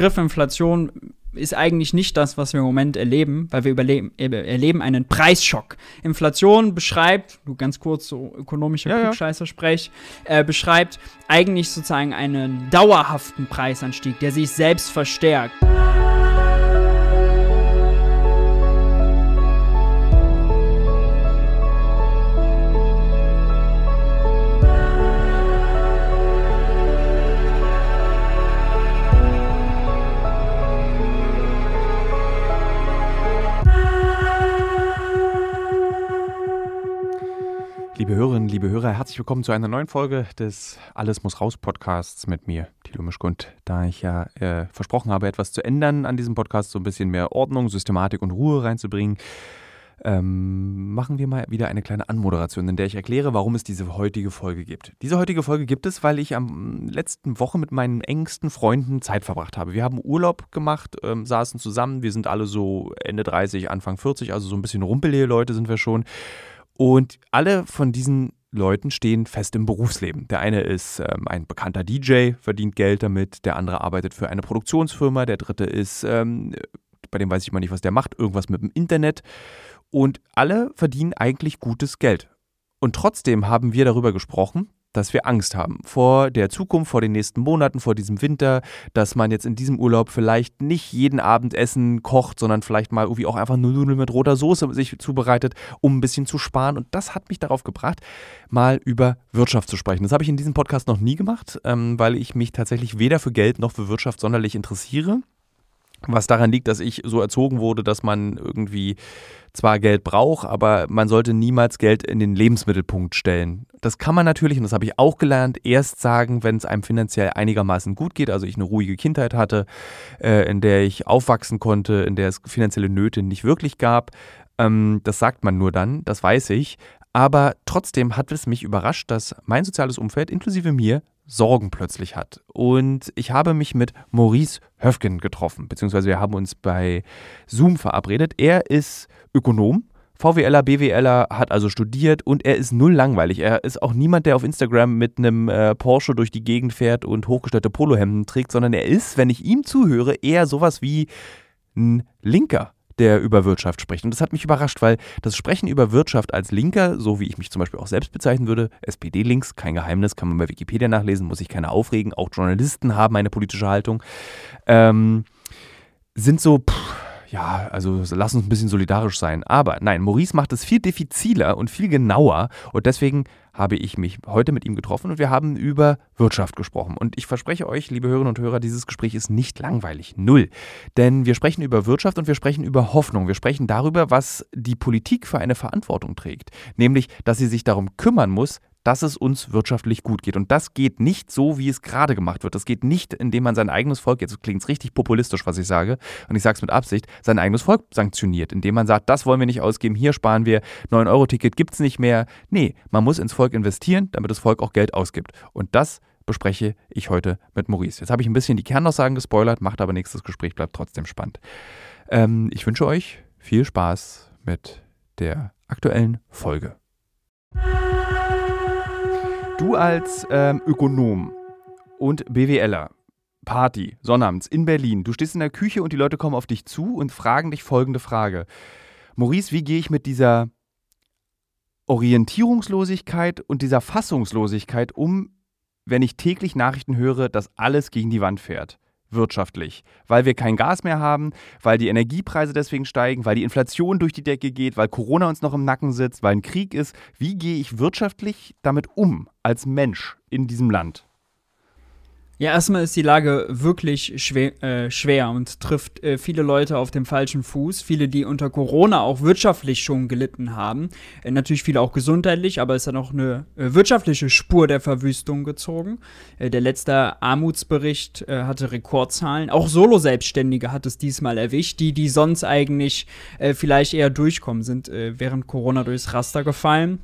Begriff Inflation ist eigentlich nicht das, was wir im Moment erleben, weil wir überleben, erleben einen Preisschock. Inflation beschreibt, du ganz kurz so ökonomischer ja, Klugscheißer-Sprech, äh, beschreibt eigentlich sozusagen einen dauerhaften Preisanstieg, der sich selbst verstärkt. Liebe Hörer, herzlich willkommen zu einer neuen Folge des Alles muss raus Podcasts mit mir, Tilo Mischkund. Da ich ja äh, versprochen habe, etwas zu ändern an diesem Podcast, so ein bisschen mehr Ordnung, Systematik und Ruhe reinzubringen, ähm, machen wir mal wieder eine kleine Anmoderation, in der ich erkläre, warum es diese heutige Folge gibt. Diese heutige Folge gibt es, weil ich am letzten Woche mit meinen engsten Freunden Zeit verbracht habe. Wir haben Urlaub gemacht, ähm, saßen zusammen, wir sind alle so Ende 30, Anfang 40, also so ein bisschen rumpelige Leute sind wir schon. Und alle von diesen Leuten stehen fest im Berufsleben. Der eine ist ähm, ein bekannter DJ, verdient Geld damit, der andere arbeitet für eine Produktionsfirma, der dritte ist, ähm, bei dem weiß ich mal nicht, was der macht, irgendwas mit dem Internet. Und alle verdienen eigentlich gutes Geld. Und trotzdem haben wir darüber gesprochen, dass wir Angst haben vor der Zukunft, vor den nächsten Monaten, vor diesem Winter, dass man jetzt in diesem Urlaub vielleicht nicht jeden Abend Essen kocht, sondern vielleicht mal irgendwie auch einfach nur Nudeln mit roter Soße sich zubereitet, um ein bisschen zu sparen. Und das hat mich darauf gebracht, mal über Wirtschaft zu sprechen. Das habe ich in diesem Podcast noch nie gemacht, ähm, weil ich mich tatsächlich weder für Geld noch für Wirtschaft sonderlich interessiere. Was daran liegt, dass ich so erzogen wurde, dass man irgendwie zwar Geld braucht, aber man sollte niemals Geld in den Lebensmittelpunkt stellen. Das kann man natürlich, und das habe ich auch gelernt, erst sagen, wenn es einem finanziell einigermaßen gut geht, also ich eine ruhige Kindheit hatte, äh, in der ich aufwachsen konnte, in der es finanzielle Nöte nicht wirklich gab. Ähm, das sagt man nur dann, das weiß ich. Aber trotzdem hat es mich überrascht, dass mein soziales Umfeld, inklusive mir, Sorgen plötzlich hat. Und ich habe mich mit Maurice Höfgen getroffen, beziehungsweise wir haben uns bei Zoom verabredet. Er ist Ökonom, VWLer, BWLer, hat also studiert und er ist null langweilig. Er ist auch niemand, der auf Instagram mit einem äh, Porsche durch die Gegend fährt und hochgestellte Polohemden trägt, sondern er ist, wenn ich ihm zuhöre, eher sowas wie ein Linker der über Wirtschaft spricht. Und das hat mich überrascht, weil das Sprechen über Wirtschaft als Linker, so wie ich mich zum Beispiel auch selbst bezeichnen würde, SPD-Links, kein Geheimnis, kann man bei Wikipedia nachlesen, muss sich keiner aufregen, auch Journalisten haben eine politische Haltung, ähm, sind so, pff, ja, also lass uns ein bisschen solidarisch sein. Aber nein, Maurice macht es viel diffiziler und viel genauer und deswegen habe ich mich heute mit ihm getroffen und wir haben über Wirtschaft gesprochen. Und ich verspreche euch, liebe Hörerinnen und Hörer, dieses Gespräch ist nicht langweilig. Null. Denn wir sprechen über Wirtschaft und wir sprechen über Hoffnung. Wir sprechen darüber, was die Politik für eine Verantwortung trägt. Nämlich, dass sie sich darum kümmern muss, dass es uns wirtschaftlich gut geht. Und das geht nicht so, wie es gerade gemacht wird. Das geht nicht, indem man sein eigenes Volk, jetzt klingt es richtig populistisch, was ich sage, und ich sage es mit Absicht, sein eigenes Volk sanktioniert, indem man sagt, das wollen wir nicht ausgeben, hier sparen wir, 9-Euro-Ticket gibt es nicht mehr. Nee, man muss ins Volk investieren, damit das Volk auch Geld ausgibt. Und das bespreche ich heute mit Maurice. Jetzt habe ich ein bisschen die Kernaussagen gespoilert, macht aber nichts, das Gespräch bleibt trotzdem spannend. Ähm, ich wünsche euch viel Spaß mit der aktuellen Folge. Du als ähm, Ökonom und BWLer, Party, Sonnabends in Berlin, du stehst in der Küche und die Leute kommen auf dich zu und fragen dich folgende Frage. Maurice, wie gehe ich mit dieser Orientierungslosigkeit und dieser Fassungslosigkeit um, wenn ich täglich Nachrichten höre, dass alles gegen die Wand fährt? Wirtschaftlich, weil wir kein Gas mehr haben, weil die Energiepreise deswegen steigen, weil die Inflation durch die Decke geht, weil Corona uns noch im Nacken sitzt, weil ein Krieg ist. Wie gehe ich wirtschaftlich damit um als Mensch in diesem Land? Ja, erstmal ist die Lage wirklich schwer, äh, schwer und trifft äh, viele Leute auf dem falschen Fuß. Viele, die unter Corona auch wirtschaftlich schon gelitten haben. Äh, natürlich viele auch gesundheitlich, aber es hat auch eine äh, wirtschaftliche Spur der Verwüstung gezogen. Äh, der letzte Armutsbericht äh, hatte Rekordzahlen. Auch Solo-Selbstständige hat es diesmal erwischt. Die, die sonst eigentlich vielleicht eher durchkommen, sind während Corona durchs Raster gefallen.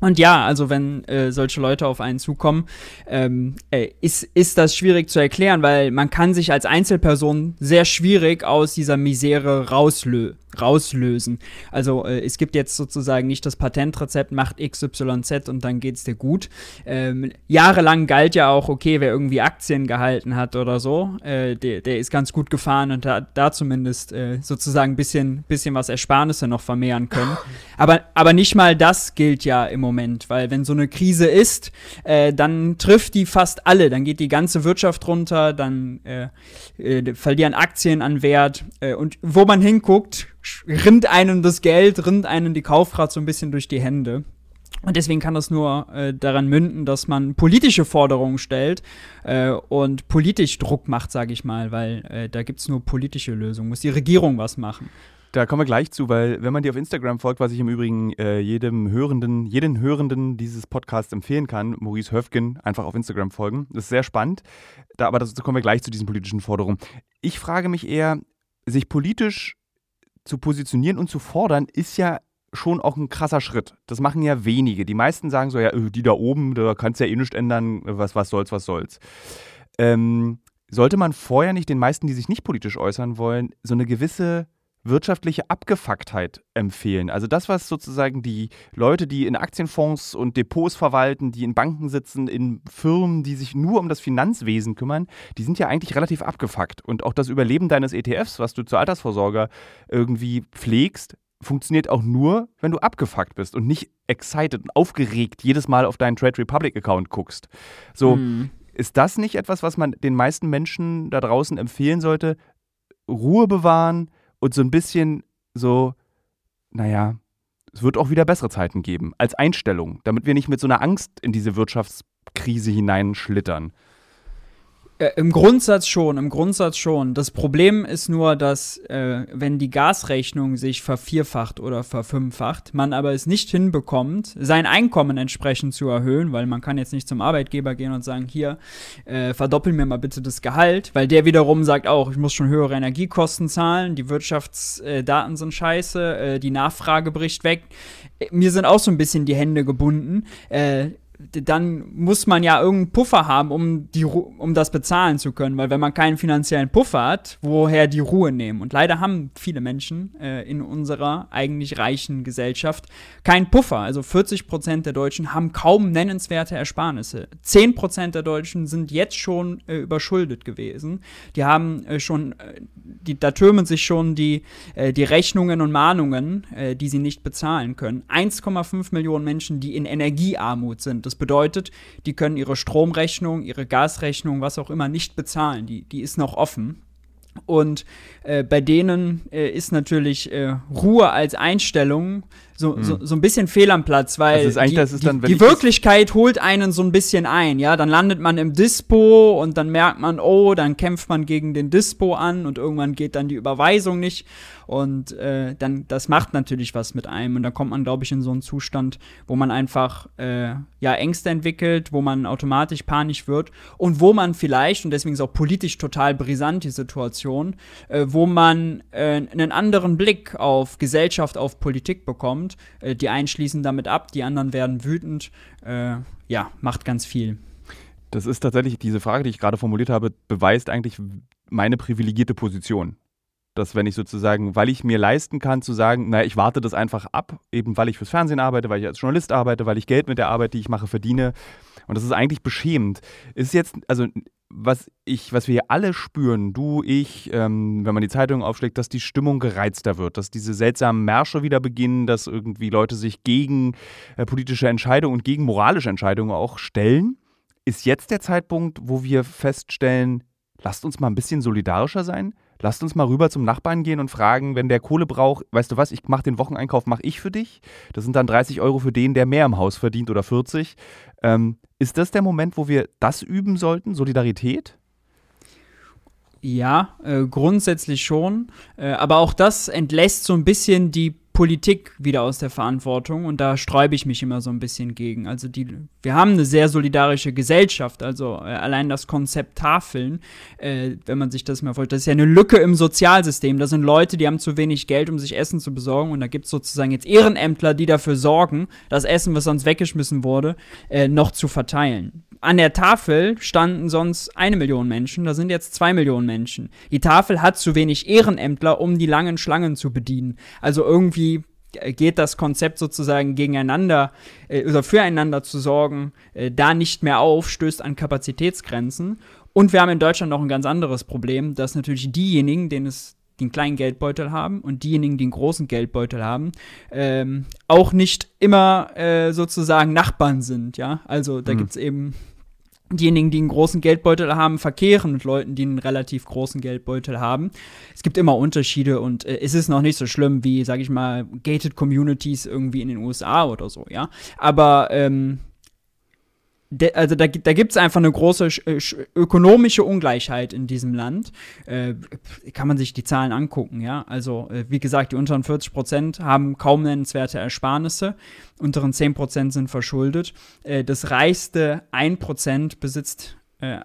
Und ja, also wenn äh, solche Leute auf einen zukommen, ähm, äh, ist, ist das schwierig zu erklären, weil man kann sich als Einzelperson sehr schwierig aus dieser Misere rauslö rauslösen. Also äh, es gibt jetzt sozusagen nicht das Patentrezept, macht XYZ und dann geht's dir gut. Ähm, jahrelang galt ja auch, okay, wer irgendwie Aktien gehalten hat oder so, äh, der, der ist ganz gut gefahren und hat da zumindest äh, sozusagen ein bisschen, bisschen was Ersparnisse noch vermehren können. Aber, aber nicht mal das gilt ja im Moment, weil wenn so eine Krise ist, äh, dann trifft die fast alle, dann geht die ganze Wirtschaft runter, dann äh, äh, verlieren Aktien an Wert und wo man hinguckt, rinnt einem das Geld, rinnt einem die Kaufkraft so ein bisschen durch die Hände. Und deswegen kann das nur äh, daran münden, dass man politische Forderungen stellt äh, und politisch Druck macht, sage ich mal, weil äh, da gibt es nur politische Lösungen. Muss die Regierung was machen. Da kommen wir gleich zu, weil wenn man dir auf Instagram folgt, was ich im Übrigen äh, jedem Hörenden, jeden Hörenden dieses Podcasts empfehlen kann, Maurice Höfgen, einfach auf Instagram folgen. Das ist sehr spannend. Da, aber dazu kommen wir gleich zu diesen politischen Forderungen. Ich frage mich eher, sich politisch zu positionieren und zu fordern, ist ja schon auch ein krasser Schritt. Das machen ja wenige. Die meisten sagen so, ja, äh, die da oben, da kannst du ja eh nichts ändern, was, was soll's, was soll's. Ähm, sollte man vorher nicht den meisten, die sich nicht politisch äußern wollen, so eine gewisse wirtschaftliche Abgefucktheit empfehlen. Also das, was sozusagen die Leute, die in Aktienfonds und Depots verwalten, die in Banken sitzen, in Firmen, die sich nur um das Finanzwesen kümmern, die sind ja eigentlich relativ abgefuckt. Und auch das Überleben deines ETFs, was du zur Altersvorsorge irgendwie pflegst, funktioniert auch nur, wenn du abgefuckt bist und nicht excited und aufgeregt jedes Mal auf deinen Trade Republic Account guckst. So, mhm. ist das nicht etwas, was man den meisten Menschen da draußen empfehlen sollte? Ruhe bewahren, und so ein bisschen so, naja, es wird auch wieder bessere Zeiten geben, als Einstellung, damit wir nicht mit so einer Angst in diese Wirtschaftskrise hineinschlittern. Äh, Im Grundsatz schon, im Grundsatz schon. Das Problem ist nur, dass äh, wenn die Gasrechnung sich vervierfacht oder verfünffacht, man aber es nicht hinbekommt, sein Einkommen entsprechend zu erhöhen, weil man kann jetzt nicht zum Arbeitgeber gehen und sagen, hier, äh, verdoppel mir mal bitte das Gehalt, weil der wiederum sagt auch, ich muss schon höhere Energiekosten zahlen, die Wirtschaftsdaten äh, sind scheiße, äh, die Nachfrage bricht weg. Äh, mir sind auch so ein bisschen die Hände gebunden. Dann muss man ja irgendeinen Puffer haben, um, die, um das bezahlen zu können. Weil wenn man keinen finanziellen Puffer hat, woher die Ruhe nehmen? Und leider haben viele Menschen äh, in unserer eigentlich reichen Gesellschaft keinen Puffer. Also 40 Prozent der Deutschen haben kaum nennenswerte Ersparnisse. 10 Prozent der Deutschen sind jetzt schon äh, überschuldet gewesen. Die haben äh, schon, äh, die, da türmen sich schon die, äh, die Rechnungen und Mahnungen, äh, die sie nicht bezahlen können. 1,5 Millionen Menschen, die in Energiearmut sind. Das bedeutet, die können ihre Stromrechnung, ihre Gasrechnung, was auch immer nicht bezahlen. Die, die ist noch offen. Und äh, bei denen äh, ist natürlich äh, Ruhe als Einstellung so, mhm. so, so ein bisschen fehl am Platz, weil die, dann, die, die Wirklichkeit holt einen so ein bisschen ein, ja, dann landet man im Dispo und dann merkt man, oh, dann kämpft man gegen den Dispo an und irgendwann geht dann die Überweisung nicht. Und äh, dann, das macht natürlich was mit einem. Und dann kommt man, glaube ich, in so einen Zustand, wo man einfach, äh, ja, Ängste entwickelt, wo man automatisch panisch wird und wo man vielleicht, und deswegen ist auch politisch total brisant die Situation, äh, wo man äh, einen anderen Blick auf Gesellschaft, auf Politik bekommt kommt. Äh, die einen schließen damit ab, die anderen werden wütend. Äh, ja, macht ganz viel. Das ist tatsächlich diese Frage, die ich gerade formuliert habe, beweist eigentlich meine privilegierte Position. Dass wenn ich sozusagen, weil ich mir leisten kann zu sagen, naja, ich warte das einfach ab, eben weil ich fürs Fernsehen arbeite, weil ich als Journalist arbeite, weil ich Geld mit der Arbeit, die ich mache, verdiene. Und das ist eigentlich beschämend. Ist jetzt, also was ich, was wir hier alle spüren, du, ich, ähm, wenn man die Zeitung aufschlägt, dass die Stimmung gereizter wird, dass diese seltsamen Märsche wieder beginnen, dass irgendwie Leute sich gegen äh, politische Entscheidungen und gegen moralische Entscheidungen auch stellen. Ist jetzt der Zeitpunkt, wo wir feststellen, lasst uns mal ein bisschen solidarischer sein? Lasst uns mal rüber zum Nachbarn gehen und fragen, wenn der Kohle braucht, weißt du was, ich mache den Wocheneinkauf, mache ich für dich. Das sind dann 30 Euro für den, der mehr im Haus verdient oder 40. Ähm, ist das der Moment, wo wir das üben sollten, Solidarität? Ja, äh, grundsätzlich schon. Äh, aber auch das entlässt so ein bisschen die Politik wieder aus der Verantwortung und da sträube ich mich immer so ein bisschen gegen. Also die, wir haben eine sehr solidarische Gesellschaft, also äh, allein das Konzept Tafeln, äh, wenn man sich das mal vorstellt, das ist ja eine Lücke im Sozialsystem. Da sind Leute, die haben zu wenig Geld, um sich Essen zu besorgen und da gibt es sozusagen jetzt Ehrenämtler, die dafür sorgen, das Essen, was sonst weggeschmissen wurde, äh, noch zu verteilen. An der Tafel standen sonst eine Million Menschen, da sind jetzt zwei Millionen Menschen. Die Tafel hat zu wenig Ehrenämtler, um die langen Schlangen zu bedienen. Also irgendwie geht das Konzept sozusagen gegeneinander äh, oder füreinander zu sorgen, äh, da nicht mehr auf, stößt an Kapazitätsgrenzen. Und wir haben in Deutschland noch ein ganz anderes Problem, dass natürlich diejenigen, denen es den kleinen Geldbeutel haben und diejenigen, die einen großen Geldbeutel haben, ähm, auch nicht immer äh, sozusagen Nachbarn sind, ja. Also da mhm. gibt es eben diejenigen, die einen großen Geldbeutel haben, verkehren mit Leuten, die einen relativ großen Geldbeutel haben. Es gibt immer Unterschiede und äh, es ist noch nicht so schlimm wie, sag ich mal, gated Communities irgendwie in den USA oder so, ja. Aber ähm, de, also da, da gibt es einfach eine große äh, ökonomische Ungleichheit in diesem Land. Äh, kann man sich die Zahlen angucken, ja. Also, äh, wie gesagt, die unteren 40 Prozent haben kaum nennenswerte Ersparnisse, unteren 10 Prozent sind verschuldet. Äh, das reichste 1 Prozent besitzt äh,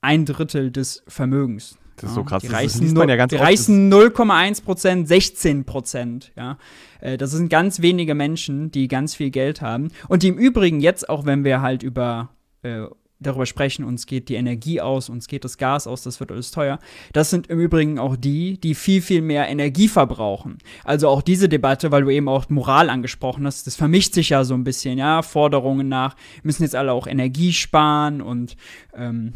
ein Drittel des Vermögens. Das ist so krass. Die reichen, ja ganz die reichen 0,1 Prozent, 16 Prozent. Ja, äh, das sind ganz wenige Menschen, die ganz viel Geld haben und die im Übrigen jetzt, auch wenn wir halt über äh, darüber sprechen, uns geht die Energie aus, uns geht das Gas aus, das wird alles teuer. Das sind im Übrigen auch die, die viel, viel mehr Energie verbrauchen. Also auch diese Debatte, weil du eben auch Moral angesprochen hast, das vermischt sich ja so ein bisschen, ja, Forderungen nach, müssen jetzt alle auch Energie sparen und ähm,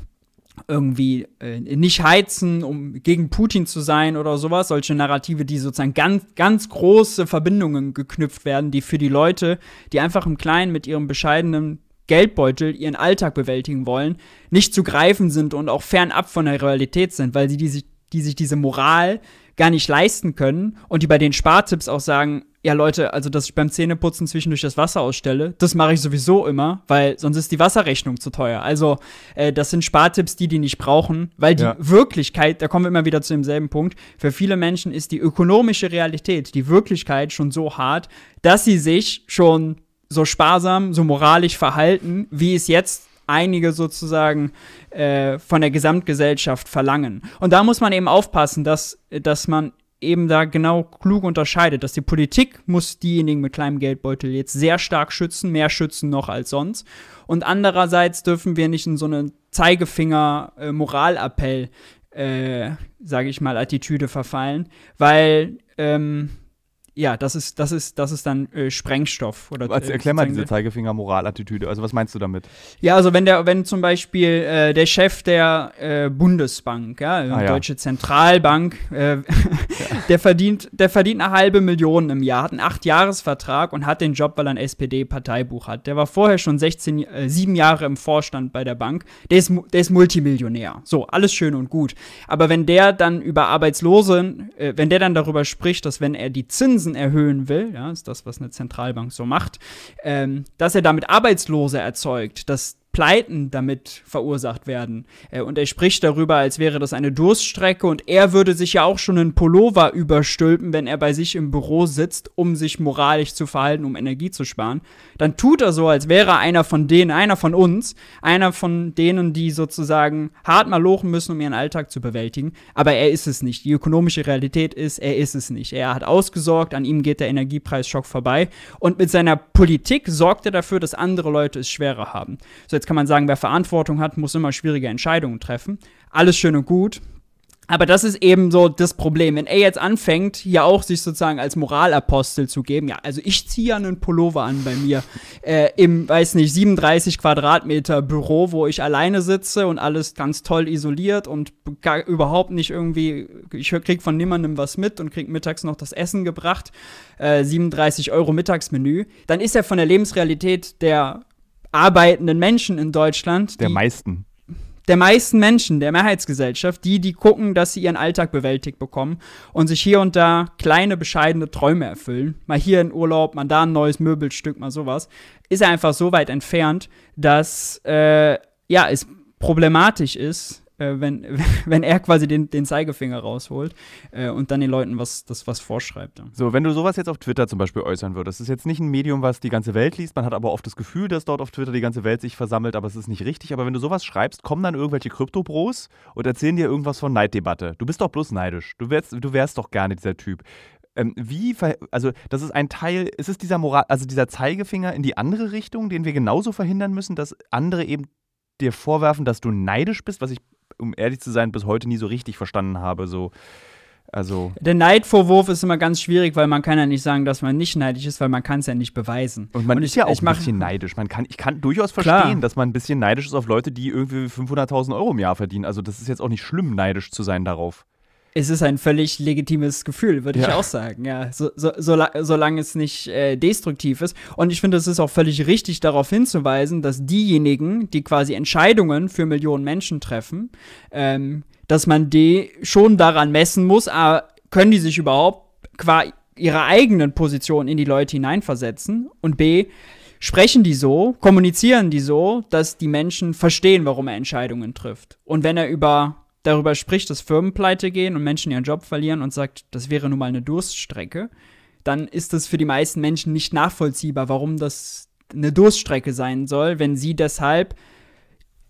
irgendwie äh, nicht heizen, um gegen Putin zu sein oder sowas. Solche Narrative, die sozusagen ganz, ganz große Verbindungen geknüpft werden, die für die Leute, die einfach im Kleinen mit ihrem bescheidenen Geldbeutel ihren Alltag bewältigen wollen, nicht zu greifen sind und auch fernab von der Realität sind, weil sie die, die sich diese Moral gar nicht leisten können und die bei den Spartipps auch sagen, ja Leute, also dass ich beim Zähneputzen zwischendurch das Wasser ausstelle, das mache ich sowieso immer, weil sonst ist die Wasserrechnung zu teuer. Also äh, das sind Spartipps, die die nicht brauchen, weil die ja. Wirklichkeit, da kommen wir immer wieder zu demselben Punkt, für viele Menschen ist die ökonomische Realität, die Wirklichkeit schon so hart, dass sie sich schon so sparsam, so moralisch verhalten, wie es jetzt einige sozusagen äh, von der Gesamtgesellschaft verlangen. Und da muss man eben aufpassen, dass, dass man eben da genau klug unterscheidet, dass die Politik muss diejenigen mit kleinem Geldbeutel jetzt sehr stark schützen, mehr schützen noch als sonst. Und andererseits dürfen wir nicht in so eine Zeigefinger-Moralappell, äh, äh, sage ich mal, Attitüde verfallen, weil ähm, ja, das ist, das ist, das ist dann äh, Sprengstoff. Oder, also, erklär mal diese Zeigefinger-Moralattitüde. Also was meinst du damit? Ja, also wenn der, wenn zum Beispiel äh, der Chef der äh, Bundesbank, ja, ah, Deutsche ja. Zentralbank, äh, ja. der verdient, der verdient eine halbe Million im Jahr, hat einen Acht-Jahres-Vertrag und hat den Job, weil er ein SPD-Parteibuch hat. Der war vorher schon 16, äh, sieben Jahre im Vorstand bei der Bank. Der ist, der ist Multimillionär. So, alles schön und gut. Aber wenn der dann über Arbeitslosen, äh, wenn der dann darüber spricht, dass wenn er die Zinsen Zinsen erhöhen will, ja, ist das, was eine Zentralbank so macht, ähm, dass er damit Arbeitslose erzeugt, dass Pleiten damit verursacht werden. Äh, und er spricht darüber, als wäre das eine Durststrecke und er würde sich ja auch schon einen Pullover überstülpen, wenn er bei sich im Büro sitzt, um sich moralisch zu verhalten, um Energie zu sparen. Dann tut er so, als wäre einer von denen, einer von uns, einer von denen, die sozusagen hart mal lochen müssen, um ihren Alltag zu bewältigen. Aber er ist es nicht. Die ökonomische Realität ist, er ist es nicht. Er hat ausgesorgt, an ihm geht der Energiepreisschock vorbei. Und mit seiner Politik sorgt er dafür, dass andere Leute es schwerer haben. So, jetzt kann man sagen, wer Verantwortung hat, muss immer schwierige Entscheidungen treffen. Alles schön und gut. Aber das ist eben so das Problem. Wenn er jetzt anfängt, hier auch sich sozusagen als Moralapostel zu geben, ja, also ich ziehe ja einen Pullover an bei mir äh, im, weiß nicht, 37 Quadratmeter Büro, wo ich alleine sitze und alles ganz toll isoliert und gar, überhaupt nicht irgendwie, ich krieg von niemandem was mit und krieg mittags noch das Essen gebracht, äh, 37 Euro Mittagsmenü, dann ist er von der Lebensrealität der arbeitenden Menschen in Deutschland. Der meisten. Der meisten Menschen, der Mehrheitsgesellschaft, die, die gucken, dass sie ihren Alltag bewältigt bekommen und sich hier und da kleine, bescheidene Träume erfüllen. Mal hier in Urlaub, mal da ein neues Möbelstück, mal sowas. Ist er einfach so weit entfernt, dass, äh, ja, es problematisch ist, äh, wenn, wenn er quasi den, den Zeigefinger rausholt äh, und dann den Leuten was, das was vorschreibt. So, wenn du sowas jetzt auf Twitter zum Beispiel äußern würdest, das ist jetzt nicht ein Medium, was die ganze Welt liest, man hat aber oft das Gefühl, dass dort auf Twitter die ganze Welt sich versammelt, aber es ist nicht richtig. Aber wenn du sowas schreibst, kommen dann irgendwelche Krypto-Bros und erzählen dir irgendwas von Neiddebatte. Du bist doch bloß neidisch. Du wärst, du wärst doch gerne dieser Typ. Ähm, wie, also das ist ein Teil, ist es dieser Moral, also dieser Zeigefinger in die andere Richtung, den wir genauso verhindern müssen, dass andere eben dir vorwerfen, dass du neidisch bist, was ich, um ehrlich zu sein, bis heute nie so richtig verstanden habe. So, also Der Neidvorwurf ist immer ganz schwierig, weil man kann ja nicht sagen, dass man nicht neidisch ist, weil man kann es ja nicht beweisen. Und man Und ist ich- ja auch ich ein bisschen neidisch. Man kann, ich kann durchaus Klar. verstehen, dass man ein bisschen neidisch ist auf Leute, die irgendwie 500.000 Euro im Jahr verdienen. Also das ist jetzt auch nicht schlimm, neidisch zu sein darauf. Es ist ein völlig legitimes Gefühl, würde ich Ja. auch sagen. Ja, so, so, sola- solange es nicht äh, destruktiv ist. Und ich finde, es ist auch völlig richtig, darauf hinzuweisen, dass diejenigen, die quasi Entscheidungen für Millionen Menschen treffen, ähm, dass man die schon daran messen muss, ah, können die sich überhaupt qua ihrer eigenen Position in die Leute hineinversetzen und b sprechen die so, kommunizieren die so, dass die Menschen verstehen, warum er Entscheidungen trifft. Und wenn er über darüber spricht, dass Firmen pleite gehen und Menschen ihren Job verlieren und sagt, das wäre nun mal eine Durststrecke, dann ist das für die meisten Menschen nicht nachvollziehbar, warum das eine Durststrecke sein soll, wenn sie deshalb,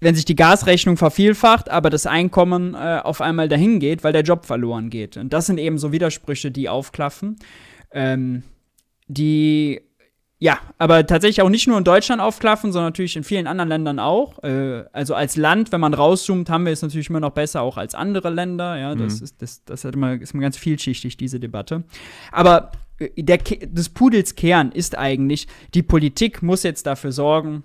wenn sich die Gasrechnung vervielfacht, aber das Einkommen äh, auf einmal dahin geht, weil der Job verloren geht. Und das sind eben so Widersprüche, die aufklaffen, ähm, die ja, aber tatsächlich auch nicht nur in Deutschland aufklaffen, sondern natürlich in vielen anderen Ländern auch. Äh, also als Land, wenn man rauszoomt, haben wir es natürlich immer noch besser auch als andere Länder. Ja, das Mhm. ist das, das hat immer, ist immer ganz vielschichtig diese Debatte. Aber äh, der, des Pudels Kern ist eigentlich, die Politik muss jetzt dafür sorgen,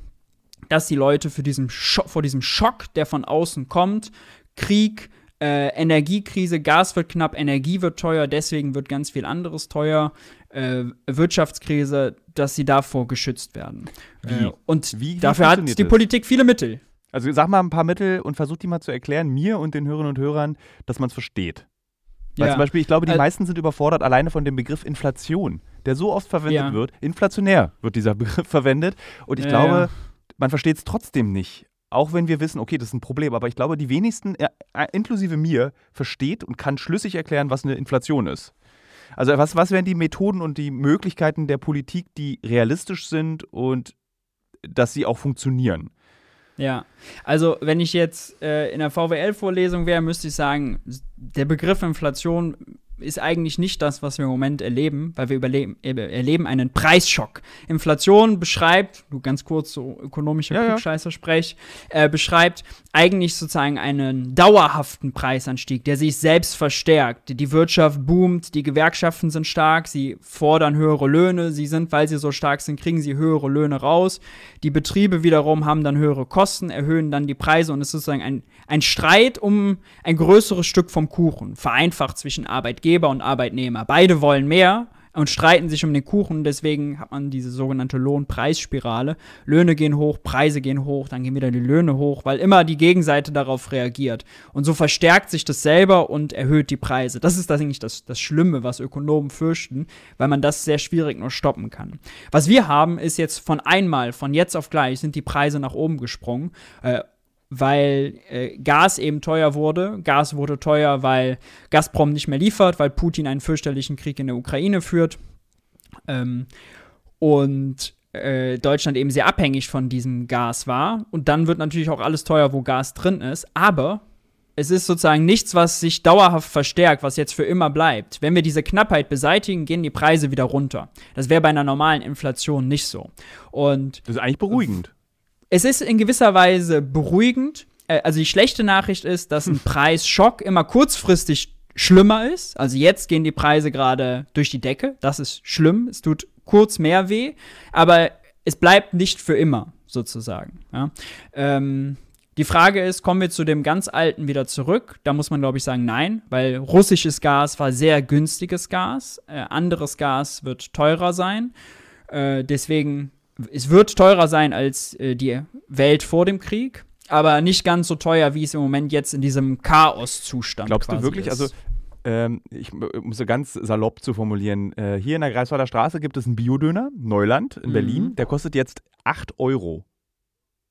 dass die Leute für diesen Scho vor diesem Schock, der von außen kommt, Krieg, äh, Energiekrise, Gas wird knapp, Energie wird teuer, deswegen wird ganz viel anderes teuer, äh, Wirtschaftskrise, dass sie davor geschützt werden. Wie? Äh, und Wie- wie dafür hat die das? Politik viele Mittel. Also sag mal ein paar Mittel und versuch die mal zu erklären, mir und den Hörerinnen und Hörern, dass man es versteht. Weil Ja. zum Beispiel, ich glaube, die Al- meisten sind überfordert alleine von dem Begriff Inflation, der so oft verwendet Ja. wird. Inflationär wird dieser Begriff verwendet. Und ich Ja, glaube, man versteht es trotzdem nicht. Auch wenn wir wissen, okay, das ist ein Problem. Aber ich glaube, die wenigsten, äh, inklusive mir, versteht und kann schlüssig erklären, was eine Inflation ist. Also was, was wären die Methoden und die Möglichkeiten der Politik, die realistisch sind und dass sie auch funktionieren? Ja, also wenn ich jetzt äh, in der VWL-Vorlesung wäre, müsste ich sagen, der Begriff Inflation ist eigentlich nicht das, was wir im Moment erleben, weil wir überleben, äh, erleben einen Preisschock. Inflation beschreibt, du ganz kurz so ökonomische Ja, ja. Klugscheißer-Sprech, äh, beschreibt eigentlich sozusagen einen dauerhaften Preisanstieg, der sich selbst verstärkt. Die Wirtschaft boomt, die Gewerkschaften sind stark, sie fordern höhere Löhne, sie sind, weil sie so stark sind, kriegen sie höhere Löhne raus. Die Betriebe wiederum haben dann höhere Kosten, erhöhen dann die Preise und es ist sozusagen ein, ein Streit um ein größeres Stück vom Kuchen, vereinfacht zwischen Arbeitgeber und Arbeitnehmer. Beide wollen mehr und streiten sich um den Kuchen, deswegen hat man diese sogenannte Lohnpreisspirale. Löhne gehen hoch, Preise gehen hoch, dann gehen wieder die Löhne hoch, weil immer die Gegenseite darauf reagiert. Und so verstärkt sich das selber und erhöht die Preise. Das ist eigentlich das, das Schlimme, was Ökonomen fürchten, weil man das sehr schwierig nur stoppen kann. Was wir haben, ist jetzt von einmal, von jetzt auf gleich, sind die Preise nach oben gesprungen. Äh, weil äh, Gas eben teuer wurde. Gas wurde teuer, weil Gazprom nicht mehr liefert, weil Putin einen fürchterlichen Krieg in der Ukraine führt. Ähm, und äh, Deutschland eben sehr abhängig von diesem Gas war. Und dann wird natürlich auch alles teuer, wo Gas drin ist. Aber es ist sozusagen nichts, was sich dauerhaft verstärkt, was jetzt für immer bleibt. Wenn wir diese Knappheit beseitigen, gehen die Preise wieder runter. Das wäre bei einer normalen Inflation nicht so. Und Das ist eigentlich beruhigend. Es ist in gewisser Weise beruhigend. Äh, Also die schlechte Nachricht ist, dass ein Preisschock immer kurzfristig schlimmer ist. Also jetzt gehen die Preise gerade durch die Decke. Das ist schlimm. Es tut kurz mehr weh, aber es bleibt nicht für immer sozusagen. Ja. Ähm, die Frage ist, kommen wir zu dem ganz alten wieder zurück? Da muss man, glaube ich, sagen, nein, weil russisches Gas war sehr günstiges Gas. Äh, anderes Gas wird teurer sein. Äh, deswegen, es wird teurer sein als äh, die Welt vor dem Krieg, aber nicht ganz so teuer, wie es im Moment jetzt in diesem Chaoszustand Glaubst du wirklich, ist. also ähm, ich m- um es so ganz salopp zu formulieren, äh, hier in der Greifswalder Straße gibt es einen Biodöner, Neuland in Mhm. Berlin, der kostet jetzt 8 Euro.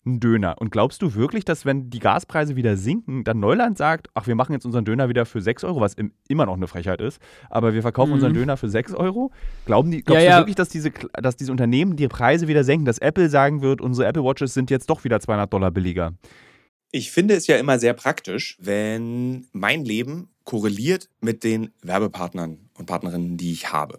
Einen Döner. Und glaubst du wirklich, dass wenn die Gaspreise wieder sinken, dann Neuland sagt, ach, wir machen jetzt unseren Döner wieder für 6 Euro, was im, immer noch eine Frechheit ist, aber wir verkaufen mhm. unseren Döner für 6 Euro? Glauben die, glaubst ja, du ja. wirklich, dass diese, dass diese Unternehmen die Preise wieder senken, dass Apple sagen wird, unsere Apple Watches sind jetzt doch wieder 200 Dollar billiger? Ich finde es ja immer sehr praktisch, wenn mein Leben korreliert mit den Werbepartnern und Partnerinnen, die ich habe.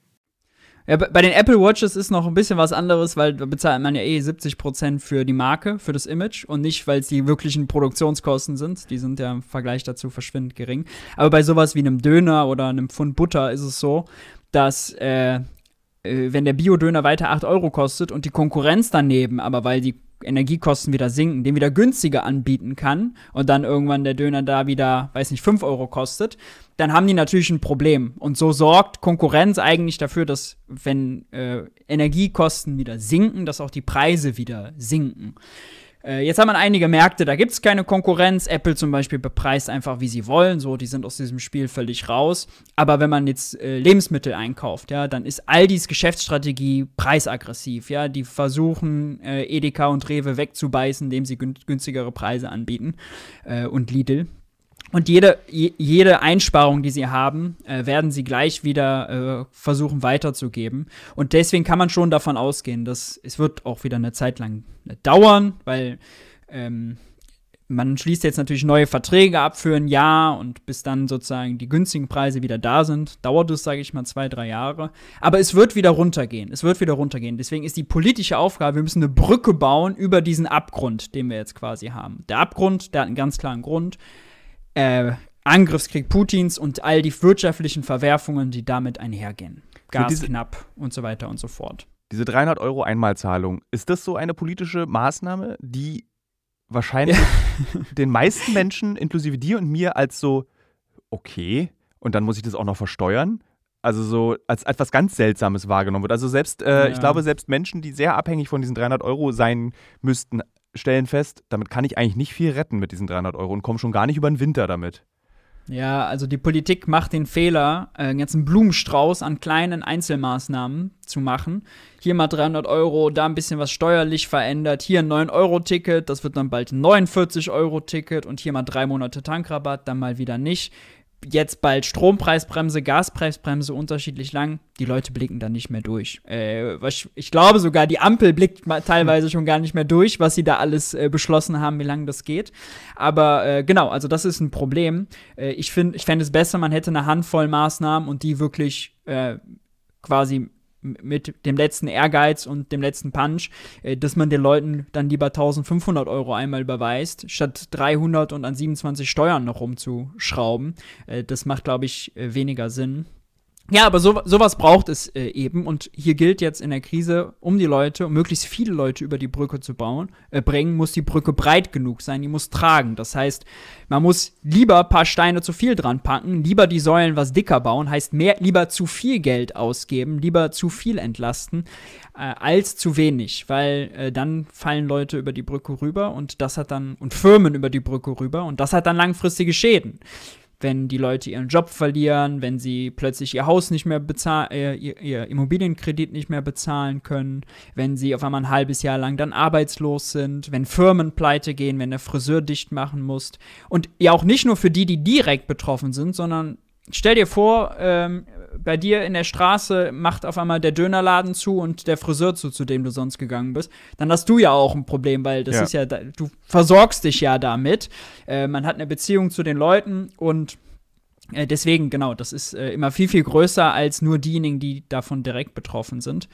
Ja, bei den Apple Watches ist noch ein bisschen was anderes, weil da bezahlt man ja eh 70% für die Marke, für das Image und nicht, weil es die wirklichen Produktionskosten sind. Die sind ja im Vergleich dazu verschwindend gering. Aber bei sowas wie einem Döner oder einem Pfund Butter ist es so, dass äh, äh wenn der Bio-Döner weiter 8 Euro kostet und die Konkurrenz daneben, aber weil die Energiekosten wieder sinken, den wieder günstiger anbieten kann und dann irgendwann der Döner da wieder, weiß nicht, 5 Euro kostet, dann haben die natürlich ein Problem. Und so sorgt Konkurrenz eigentlich dafür, dass wenn äh, Energiekosten wieder sinken, dass auch die Preise wieder sinken. Äh, jetzt haben wir einige Märkte, da gibt es keine Konkurrenz. Apple zum Beispiel bepreist einfach, wie sie wollen. So, die sind aus diesem Spiel völlig raus. Aber wenn man jetzt äh, Lebensmittel einkauft, ja, dann ist Aldis Geschäftsstrategie preisaggressiv. Ja, die versuchen äh, Edeka und Rewe wegzubeißen, indem sie günstigere Preise anbieten. Äh, und Lidl. Und jede, jede Einsparung, die sie haben, äh, werden sie gleich wieder äh, versuchen weiterzugeben. Und deswegen kann man schon davon ausgehen, dass es wird auch wieder eine Zeit lang dauern, weil ähm, man schließt jetzt natürlich neue Verträge ab für ein Jahr und bis dann sozusagen die günstigen Preise wieder da sind, dauert es, sage ich mal, zwei, drei Jahre. Aber es wird wieder runtergehen. Es wird wieder runtergehen. Deswegen ist die politische Aufgabe, wir müssen eine Brücke bauen über diesen Abgrund, den wir jetzt quasi haben. Der Abgrund, der hat einen ganz klaren Grund äh, Angriffskrieg Putins und all die wirtschaftlichen Verwerfungen, die damit einhergehen. Gas knapp und so weiter und so fort. Diese 300 Euro Einmalzahlung, ist das so eine politische Maßnahme, die wahrscheinlich ja. den meisten Menschen, inklusive dir und mir, als so, okay, und dann muss ich das auch noch versteuern? Also so als etwas ganz Seltsames wahrgenommen wird. Also selbst, äh, ja. ich glaube, selbst Menschen, die sehr abhängig von diesen 300 Euro sein müssten, stellen fest, damit kann ich eigentlich nicht viel retten mit diesen 300 Euro und komme schon gar nicht über den Winter damit. Ja, also die Politik macht den Fehler, äh, einen Blumenstrauß an kleinen Einzelmaßnahmen zu machen. Hier mal 300 Euro, da ein bisschen was steuerlich verändert, hier ein 9-Euro-Ticket, das wird dann bald ein 49-Euro-Ticket und hier mal drei Monate Tankrabatt, dann mal wieder nicht jetzt bald Strompreisbremse, Gaspreisbremse unterschiedlich lang. Die Leute blicken da nicht mehr durch. Äh, ich glaube sogar, die Ampel blickt teilweise schon gar nicht mehr durch, was sie da alles äh, beschlossen haben, wie lange das geht. Aber äh, genau, also das ist ein Problem. Äh, ich finde, ich fände es besser, man hätte eine Handvoll Maßnahmen und die wirklich äh, quasi mit dem letzten Ehrgeiz und dem letzten Punch, äh, dass man den Leuten dann lieber 1500 Euro einmal überweist, statt 300 und an 27 Steuern noch rumzuschrauben. Äh, das macht, glaube ich, äh, weniger Sinn. Ja, aber so, sowas braucht es äh, eben. Und hier gilt jetzt in der Krise, um die Leute, um möglichst viele Leute über die Brücke zu bauen, äh, bringen, muss die Brücke breit genug sein, die muss tragen. Das heißt, man muss lieber ein paar Steine zu viel dran packen, lieber die Säulen was dicker bauen, heißt mehr, lieber zu viel Geld ausgeben, lieber zu viel entlasten, äh, als zu wenig, weil äh, dann fallen Leute über die Brücke rüber und das hat dann, und Firmen über die Brücke rüber und das hat dann langfristige Schäden wenn die Leute ihren Job verlieren, wenn sie plötzlich ihr Haus nicht mehr bezahlen, äh, ihr, ihr, Immobilienkredit nicht mehr bezahlen können, wenn sie auf einmal ein halbes Jahr lang dann arbeitslos sind, wenn Firmen pleite gehen, wenn der Friseur dicht machen muss. Und ja auch nicht nur für die, die direkt betroffen sind, sondern stell dir vor, ähm, bei dir in der Straße macht auf einmal der Dönerladen zu und der Friseur zu, zu dem du sonst gegangen bist, dann hast du ja auch ein Problem, weil das ja. ist ja, du versorgst dich ja damit. Äh, man hat eine Beziehung zu den Leuten und äh, deswegen, genau, das ist äh, immer viel, viel größer als nur diejenigen, die davon direkt betroffen sind.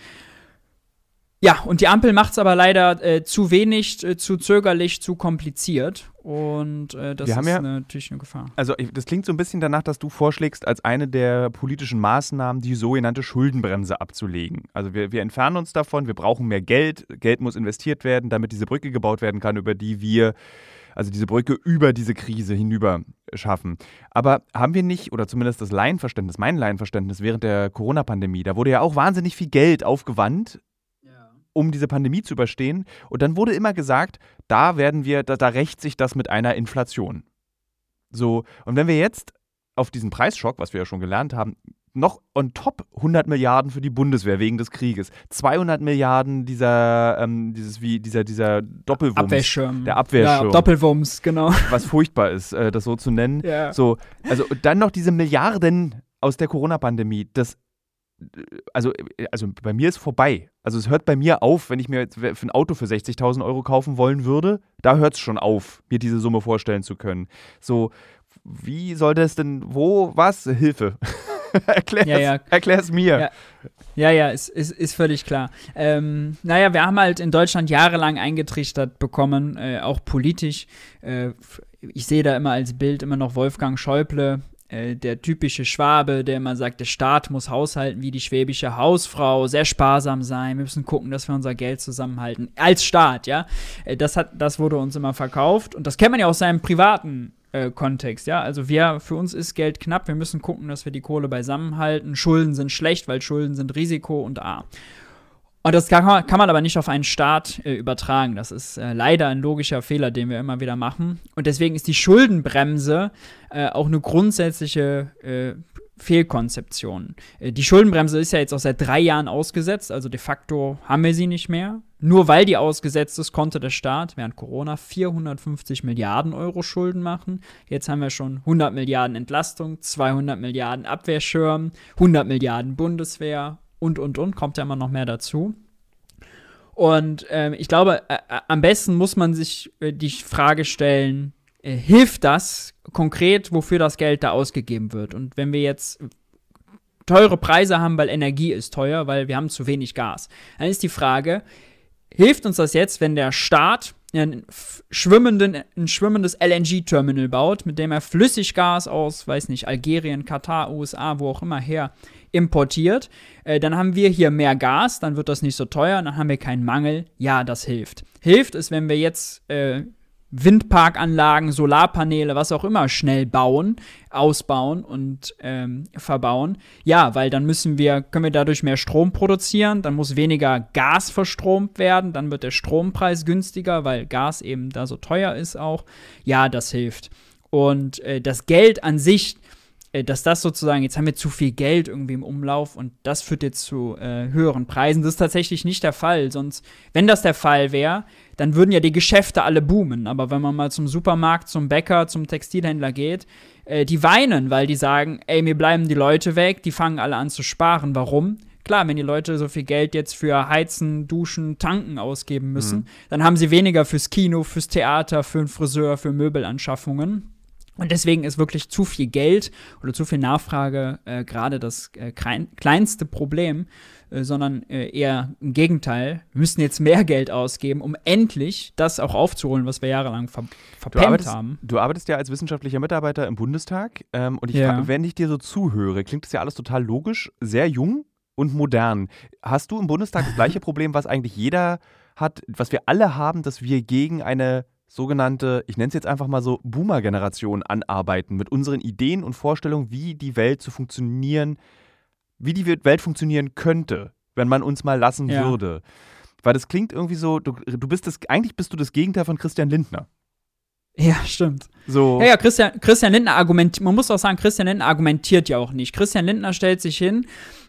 Ja, und die Ampel macht es aber leider äh, zu wenig, äh, zu zögerlich, zu kompliziert. Und äh, das ist ja, natürlich eine Gefahr. Also, das klingt so ein bisschen danach, dass du vorschlägst, als eine der politischen Maßnahmen die sogenannte Schuldenbremse abzulegen. Also, wir, wir entfernen uns davon, wir brauchen mehr Geld. Geld muss investiert werden, damit diese Brücke gebaut werden kann, über die wir also diese Brücke über diese Krise hinüber schaffen. Aber haben wir nicht, oder zumindest das Laienverständnis, mein Laienverständnis während der Corona-Pandemie, da wurde ja auch wahnsinnig viel Geld aufgewandt um diese Pandemie zu überstehen. Und dann wurde immer gesagt, da werden wir, da, da rächt sich das mit einer Inflation. So, und wenn wir jetzt auf diesen Preisschock, was wir ja schon gelernt haben, noch on top 100 Milliarden für die Bundeswehr wegen des Krieges, 200 Milliarden dieser, ähm, dieses, wie, dieser, dieser Doppelwumms. Abwehrschirm. Der Abwehrschirm. Ja, Doppelwumms, genau. Was furchtbar ist, äh, das so zu nennen. Ja. So, also dann noch diese Milliarden aus der Corona-Pandemie. Das also, also bei mir ist vorbei. Also es hört bei mir auf, wenn ich mir jetzt für ein Auto für 60.000 Euro kaufen wollen würde, da hört es schon auf, mir diese Summe vorstellen zu können. So, wie soll das denn, wo, was? Hilfe. Erklär's, ja, ja. erklär's mir. Ja, ja, ja ist, ist, ist völlig klar. Ähm, naja, wir haben halt in Deutschland jahrelang eingetrichtert bekommen, äh, auch politisch. Äh, ich sehe da immer als Bild immer noch Wolfgang Schäuble, äh, der typische Schwabe, der immer sagt, der Staat muss haushalten wie die schwäbische Hausfrau, sehr sparsam sein, wir müssen gucken, dass wir unser Geld zusammenhalten. Als Staat, ja. Äh, das, hat, das wurde uns immer verkauft und das kennt man ja aus seinem privaten äh, Kontext, ja. Also wir, für uns ist Geld knapp, wir müssen gucken, dass wir die Kohle beisammenhalten. Schulden sind schlecht, weil Schulden sind Risiko und A. Und das kann man, kann man aber nicht auf einen Staat äh, übertragen. Das ist äh, leider ein logischer Fehler, den wir immer wieder machen. Und deswegen ist die Schuldenbremse äh, auch eine grundsätzliche äh, Fehlkonzeption. Äh, die Schuldenbremse ist ja jetzt auch seit drei Jahren ausgesetzt, also de facto haben wir sie nicht mehr. Nur weil die ausgesetzt ist, konnte der Staat während Corona 450 Milliarden Euro Schulden machen. Jetzt haben wir schon 100 Milliarden Entlastung, 200 Milliarden Abwehrschirm, 100 Milliarden Bundeswehr und, und, und, kommt ja immer noch mehr dazu. Und ähm, ich glaube, äh, äh, am besten muss man sich äh, die Frage stellen, äh, hilft das konkret, wofür das Geld da ausgegeben wird? Und wenn wir jetzt teure Preise haben, weil Energie ist teuer, weil wir haben zu wenig Gas, dann ist die Frage, hilft uns das jetzt, wenn der Staat ein, schwimmenden, ein schwimmendes LNG-Terminal baut, mit dem er Flüssiggas aus, weiß nicht, Algerien, Katar, USA, wo auch immer her importiert. Äh, dann haben wir hier mehr Gas, dann wird das nicht so teuer, dann haben wir keinen Mangel. Ja, das hilft. Hilft es, wenn wir jetzt äh, Windparkanlagen, Solarpaneele, was auch immer schnell bauen, ausbauen und ähm, verbauen. Ja, weil dann müssen wir, können wir dadurch mehr Strom produzieren, dann muss weniger Gas verstromt werden, dann wird der Strompreis günstiger, weil Gas eben da so teuer ist auch. Ja, das hilft. Und äh, das Geld an sich, dass das sozusagen, jetzt haben wir zu viel Geld irgendwie im Umlauf und das führt jetzt zu äh, höheren Preisen. Das ist tatsächlich nicht der Fall. Sonst, wenn das der Fall wäre, dann würden ja die Geschäfte alle boomen. Aber wenn man mal zum Supermarkt, zum Bäcker, zum Textilhändler geht, äh, die weinen, weil die sagen, ey, mir bleiben die Leute weg, die fangen alle an zu sparen. Warum? Klar, wenn die Leute so viel Geld jetzt für Heizen, Duschen, Tanken ausgeben müssen, mhm. dann haben sie weniger fürs Kino, fürs Theater, für einen Friseur, für Möbelanschaffungen. Und deswegen ist wirklich zu viel Geld oder zu viel Nachfrage äh, gerade das äh, kleinste Problem, äh, sondern äh, eher im Gegenteil. Wir müssen jetzt mehr Geld ausgeben, um endlich das auch aufzuholen, was wir jahrelang ver verpennt du arbeitest, haben. Du arbeitest ja als wissenschaftlicher Mitarbeiter im Bundestag ähm, und ich ja. wenn ich dir so zuhöre, klingt das ja alles total logisch, sehr jung und modern. Hast du im Bundestag das gleiche Problem, was eigentlich jeder hat, was wir alle haben, dass wir gegen eine sogenannte, ich nenne es jetzt einfach mal so, Boomer-Generation anarbeiten mit unseren Ideen und Vorstellungen, wie die Welt zu funktionieren, wie die Welt funktionieren könnte, wenn man uns mal lassen ja. würde. Weil das klingt irgendwie so, du, du bist das, eigentlich bist du das Gegenteil von Christian Lindner. Ja, stimmt. So. Ja, ja, Christian, Christian Lindner argumentiert, man muss auch sagen, Christian Lindner argumentiert ja auch nicht. Christian Lindner stellt sich hin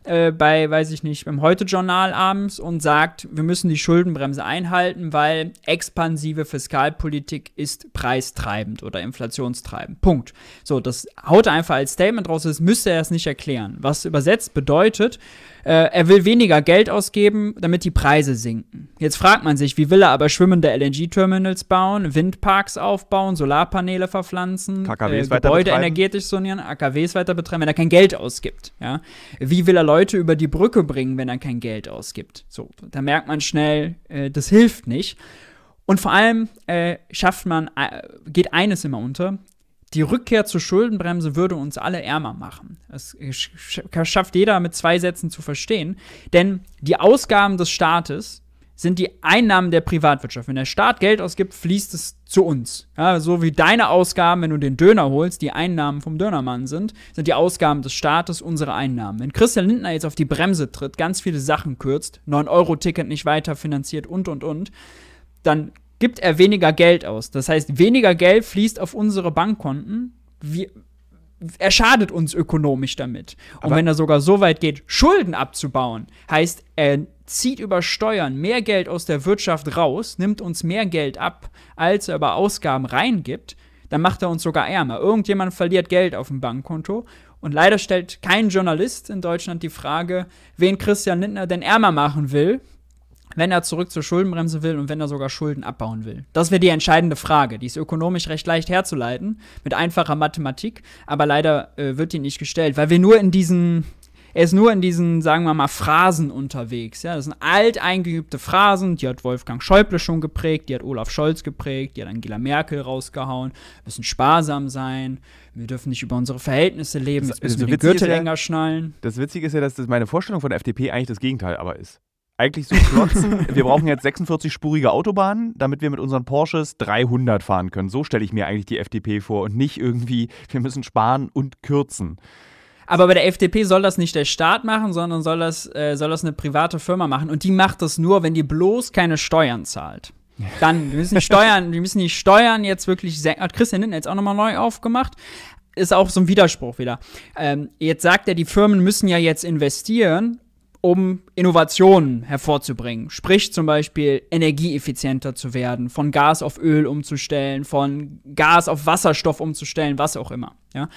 äh, bei, weiß ich nicht, beim Heute-Journal abends und sagt, wir müssen die Schuldenbremse einhalten, weil expansive Fiskalpolitik ist preistreibend oder inflationstreibend. Punkt. So, das haut er einfach als Statement raus, das müsste er es nicht erklären. Was übersetzt bedeutet, äh, er will weniger Geld ausgeben, damit die Preise sinken. Jetzt fragt man sich, wie will er aber schwimmende LNG-Terminals bauen, Windparks aufbauen, Solarpaneele verpflanzen, KKWs äh, Gebäude energetisch sanieren, AKWs weiter betreiben, wenn er kein Geld ausgibt. Ja? Wie will er Leute über die Brücke bringen, wenn er kein Geld ausgibt? So, da merkt man schnell, äh, das hilft nicht. Und vor allem äh, schafft man, äh, geht eines immer unter, die Rückkehr zur Schuldenbremse würde uns alle ärmer machen. Das schafft jeder mit zwei Sätzen zu verstehen. Denn die Ausgaben des Staates sind die Einnahmen der Privatwirtschaft. Wenn der Staat Geld ausgibt, fließt es zu uns. Ja, so wie deine Ausgaben, wenn du den Döner holst, die Einnahmen vom Dönermann sind, sind die Ausgaben des Staates unsere Einnahmen. Wenn Christian Lindner jetzt auf die Bremse tritt, ganz viele Sachen kürzt, 9-Euro-Ticket nicht weiter finanziert und, und, und, dann gibt er weniger Geld aus. Das heißt, weniger Geld fließt auf unsere Bankkonten. Wir, er schadet uns ökonomisch damit. Und Aber wenn er sogar so weit geht, Schulden abzubauen, heißt, er zieht über Steuern mehr Geld aus der Wirtschaft raus, nimmt uns mehr Geld ab, als er über Ausgaben reingibt, dann macht er uns sogar ärmer. Irgendjemand verliert Geld auf dem Bankkonto. Und leider stellt kein Journalist in Deutschland die Frage, wen Christian Lindner denn ärmer machen will, wenn er zurück zur Schuldenbremse will und wenn er sogar Schulden abbauen will? Das wäre die entscheidende Frage. Die ist ökonomisch recht leicht herzuleiten, mit einfacher Mathematik, aber leider äh, wird die nicht gestellt, weil wir nur in diesen, er ist nur in diesen, sagen wir mal, Phrasen unterwegs. Ja? Das sind alteingeübte Phrasen, die hat Wolfgang Schäuble schon geprägt, die hat Olaf Scholz geprägt, die hat Angela Merkel rausgehauen. Wir müssen sparsam sein, wir dürfen nicht über unsere Verhältnisse leben, jetzt müssen wir den Gürtel ja, enger schnallen. Das Witzige ist ja, dass das meine Vorstellung von der FDP eigentlich das Gegenteil aber ist eigentlich so klotzen. wir brauchen jetzt 46-spurige Autobahnen, damit wir mit unseren Porsches 300 fahren können. So stelle ich mir eigentlich die FDP vor und nicht irgendwie, wir müssen sparen und kürzen. Aber bei der FDP soll das nicht der Staat machen, sondern soll das, äh, soll das eine private Firma machen. Und die macht das nur, wenn die bloß keine Steuern zahlt. Dann, wir müssen die Steuern, wir müssen die Steuern jetzt wirklich senken. Hat Christian Lindner jetzt auch nochmal neu aufgemacht. Ist auch so ein Widerspruch wieder. Ähm, jetzt sagt er, die Firmen müssen ja jetzt investieren um Innovationen hervorzubringen. Sprich zum Beispiel energieeffizienter zu werden, von Gas auf Öl umzustellen, von Gas auf Wasserstoff umzustellen, was auch immer. Ja?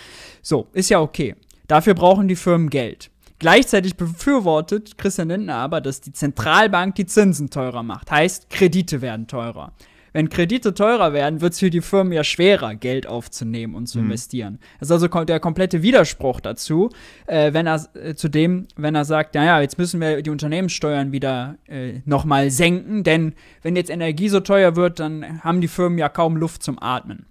So, ist ja okay. Dafür brauchen die Firmen Geld. Gleichzeitig befürwortet Christian Lindner aber, dass die Zentralbank die Zinsen teurer macht. Heißt, Kredite werden teurer. Wenn Kredite teurer werden, wird es für die Firmen ja schwerer, Geld aufzunehmen und zu mhm. investieren. Das ist also der komplette Widerspruch dazu, äh, wenn er äh, zu dem, wenn er sagt, naja, jetzt müssen wir die Unternehmenssteuern wieder äh, nochmal senken, denn wenn jetzt Energie so teuer wird, dann haben die Firmen ja kaum Luft zum Atmen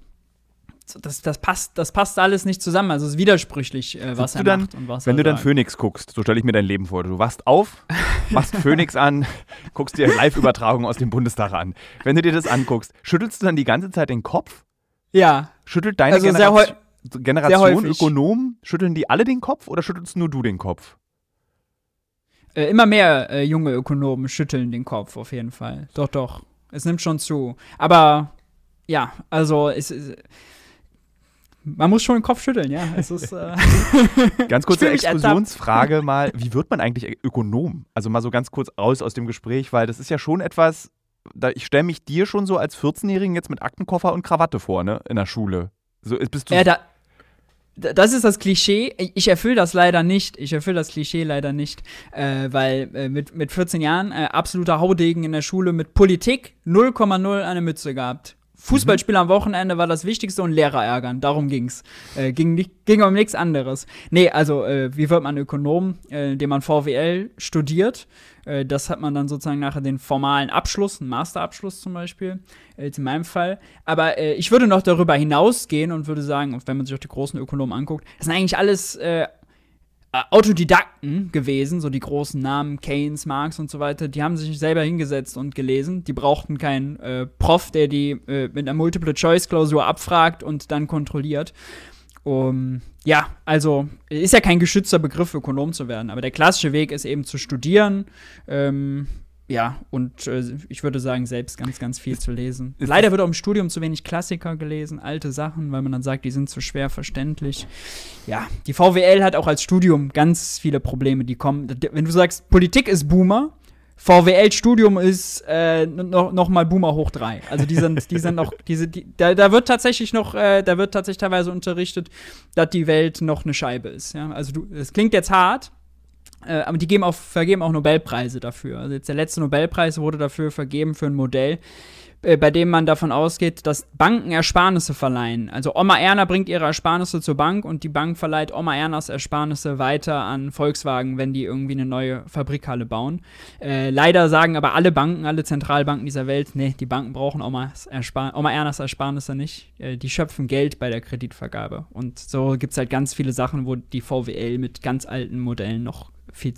das, das, passt, das passt alles nicht zusammen. Also es ist widersprüchlich, äh, was er dann, macht und was Wenn du dann Phoenix guckst, so stelle ich mir dein Leben vor. Du wachst auf, machst Phoenix an, guckst dir Live-Übertragung aus dem Bundestag an. Wenn du dir das anguckst, schüttelst du dann die ganze Zeit den Kopf? Ja. Schüttelt deine also Generation, Generation Ökonomen, schütteln die alle den Kopf oder schüttelst nur du den Kopf? Äh, immer mehr äh, junge Ökonomen schütteln den Kopf, auf jeden Fall. Doch, doch. Es nimmt schon zu. Aber ja, also es, man muss schon den Kopf schütteln, ja. Es ist, äh ganz kurze Exkursionsfrage mal, wie wird man eigentlich Ökonom? Also mal so ganz kurz raus aus dem Gespräch, weil das ist ja schon etwas, da, ich stelle mich dir schon so als 14-Jährigen jetzt mit Aktenkoffer und Krawatte vor, ne, in der Schule. So, bist du ja, da, das ist das Klischee. Ich erfülle das leider nicht. Ich erfülle das Klischee leider nicht, äh, weil äh, mit, mit 14 Jahren äh, absoluter Haudegen in der Schule mit Politik 0,0 eine Mütze gehabt. Fußballspiel mhm. am Wochenende war das Wichtigste und Lehrer ärgern. Darum ging's. Äh, ging, nicht, ging um nichts anderes. Nee, also äh, wie wird man Ökonom, äh, indem man VWL studiert? Äh, das hat man dann sozusagen nachher den formalen Abschluss, einen Masterabschluss zum Beispiel, äh, in meinem Fall. Aber äh, ich würde noch darüber hinausgehen und würde sagen, wenn man sich auch die großen Ökonomen anguckt, das sind eigentlich alles äh, Autodidakten gewesen, so die großen Namen, Keynes, Marx und so weiter, die haben sich selber hingesetzt und gelesen. Die brauchten keinen äh, Prof, der die äh, mit einer Multiple-Choice-Klausur abfragt und dann kontrolliert. Um, ja, also ist ja kein geschützter Begriff, Ökonom zu werden, aber der klassische Weg ist eben zu studieren, ähm, ja, und äh, ich würde sagen, selbst ganz, ganz viel zu lesen. Leider wird auch im Studium zu wenig Klassiker gelesen, alte Sachen, weil man dann sagt, die sind zu schwer verständlich. Ja, die VWL hat auch als Studium ganz viele Probleme, die kommen. Wenn du sagst, Politik ist Boomer, VWL-Studium ist äh, noch, noch mal Boomer hoch drei. Also die sind, die sind noch, diese, die, da, da wird tatsächlich noch, äh, da wird tatsächlich teilweise unterrichtet, dass die Welt noch eine Scheibe ist. Ja? Also du, es klingt jetzt hart, äh, aber die geben auch, vergeben auch Nobelpreise dafür. Also jetzt der letzte Nobelpreis wurde dafür vergeben für ein Modell, äh, bei dem man davon ausgeht, dass Banken Ersparnisse verleihen. Also Oma Erna bringt ihre Ersparnisse zur Bank und die Bank verleiht Oma Ernas Ersparnisse weiter an Volkswagen, wenn die irgendwie eine neue Fabrikhalle bauen. Äh, leider sagen aber alle Banken, alle Zentralbanken dieser Welt, nee, die Banken brauchen Omas Erspar Oma Ernas Ersparnisse nicht. Äh, die schöpfen Geld bei der Kreditvergabe. Und so gibt es halt ganz viele Sachen, wo die VWL mit ganz alten Modellen noch viel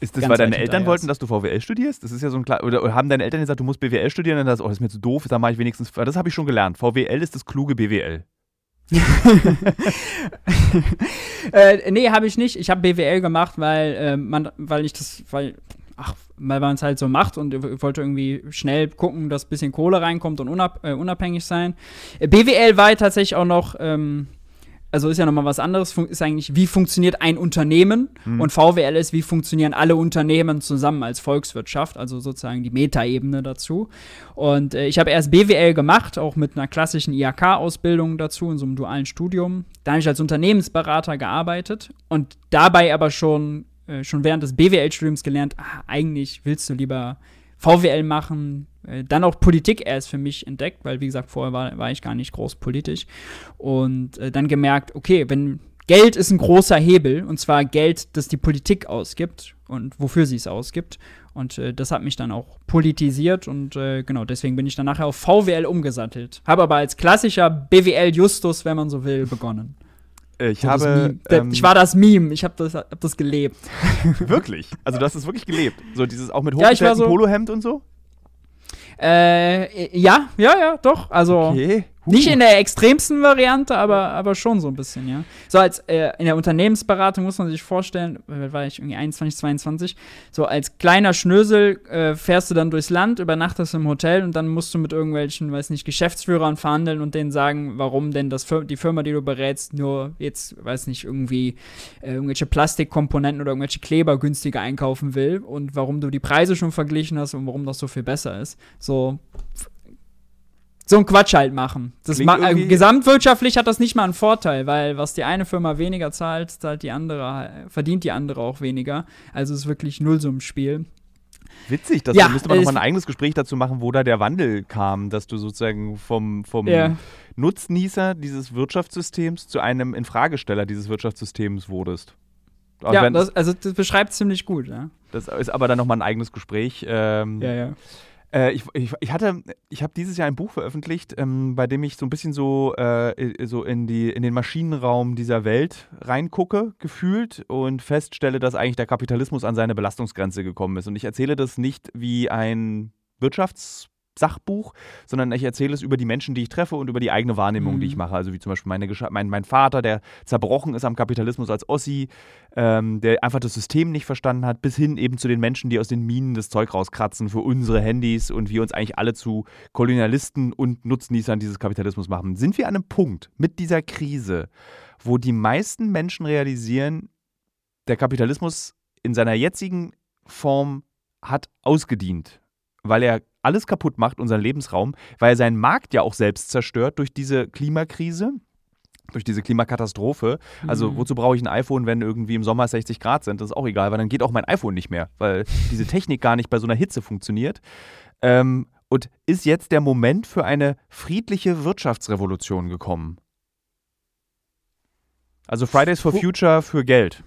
ist das, weil deine Eltern wollten, dass du VWL studierst? Das ist ja so ein klar. Oder, oder haben deine Eltern gesagt, du musst BWL studieren? Und dann sagst oh, das ist mir zu doof, da mache ich wenigstens. Das habe ich schon gelernt. VWL ist das kluge BWL. äh, nee, habe ich nicht. Ich habe BWL gemacht, weil äh, man, weil ich das, weil, ach, weil man es halt so macht und wollte irgendwie schnell gucken, dass ein bisschen Kohle reinkommt und unab, äh, unabhängig sein. Äh, BWL war tatsächlich auch noch ähm, also ist ja nochmal was anderes, ist eigentlich, wie funktioniert ein Unternehmen mhm. und VWL ist, wie funktionieren alle Unternehmen zusammen als Volkswirtschaft, also sozusagen die Metaebene dazu. Und äh, ich habe erst BWL gemacht, auch mit einer klassischen IHK-Ausbildung dazu, in so einem dualen Studium. Da habe ich als Unternehmensberater gearbeitet und dabei aber schon, äh, schon während des BWL-Studiums gelernt, ach, eigentlich willst du lieber VWL machen, dann auch Politik erst für mich entdeckt, weil wie gesagt, vorher war, war ich gar nicht groß politisch. Und äh, dann gemerkt, okay, wenn Geld ist ein großer Hebel, und zwar Geld, das die Politik ausgibt und wofür sie es ausgibt. Und äh, das hat mich dann auch politisiert und äh, genau, deswegen bin ich dann nachher auf VWL umgesattelt. Habe aber als klassischer BWL-Justus, wenn man so will, begonnen. Ich so habe. Ähm, ich war das Meme, ich habe das, hab das gelebt. wirklich? Also, du hast es wirklich gelebt? So dieses auch mit hochgestelltem ja, so, Polohemd und so? Äh, ja, ja, ja, doch. Also okay. Nicht in der extremsten Variante, aber, aber schon so ein bisschen, ja. So als äh, in der Unternehmensberatung muss man sich vorstellen, war ich irgendwie 21, 22, so als kleiner Schnösel äh, fährst du dann durchs Land, übernachtest im Hotel und dann musst du mit irgendwelchen, weiß nicht, Geschäftsführern verhandeln und denen sagen, warum denn das die Firma, die du berätst, nur jetzt, weiß nicht, irgendwie äh, irgendwelche Plastikkomponenten oder irgendwelche Kleber günstiger einkaufen will und warum du die Preise schon verglichen hast und warum das so viel besser ist. So so ein Quatsch halt machen. Das ma äh, gesamtwirtschaftlich hat das nicht mal einen Vorteil, weil was die eine Firma weniger zahlt, zahlt die andere, verdient die andere auch weniger. Also es ist wirklich Nullsummenspiel. Witzig, das ja, müsste man nochmal ein eigenes Gespräch dazu machen, wo da der Wandel kam, dass du sozusagen vom, vom ja. Nutznießer dieses Wirtschaftssystems zu einem Infragesteller dieses Wirtschaftssystems wurdest. Also ja, das, also das beschreibt ziemlich gut, ja. Das ist aber dann nochmal ein eigenes Gespräch. Ähm, ja, ja. Äh, ich, ich, ich, hatte, ich habe dieses Jahr ein Buch veröffentlicht, ähm, bei dem ich so ein bisschen so, äh, so in, die, in den Maschinenraum dieser Welt reingucke, gefühlt, und feststelle, dass eigentlich der Kapitalismus an seine Belastungsgrenze gekommen ist. Und ich erzähle das nicht wie ein Wirtschafts- Sachbuch, sondern ich erzähle es über die Menschen, die ich treffe und über die eigene Wahrnehmung, mhm. die ich mhm. mache. Also wie zum Beispiel meine, mein, mein Vater, der zerbrochen ist am Kapitalismus als Ossi, ähm, der einfach das System nicht verstanden hat, bis hin eben zu den Menschen, die aus den Minen das Zeug rauskratzen für unsere Handys und wir uns eigentlich alle zu Kolonialisten und Nutznießern dieses Kapitalismus machen. Sind wir an einem Punkt mit dieser Krise, wo die meisten Menschen realisieren, der Kapitalismus in seiner jetzigen Form hat ausgedient, weil er alles kaputt macht, unseren Lebensraum, weil er seinen Markt ja auch selbst zerstört durch diese Klimakrise durch diese Klimakatastrophe. Also mhm. wozu brauche ich ein iPhone, wenn irgendwie im Sommer 60 Grad sind? Das ist auch egal, weil dann geht auch mein iPhone nicht mehr, weil diese Technik gar nicht bei so einer Hitze funktioniert. Ähm, und ist jetzt der Moment für eine friedliche Wirtschaftsrevolution gekommen? Also Fridays for Future für Geld.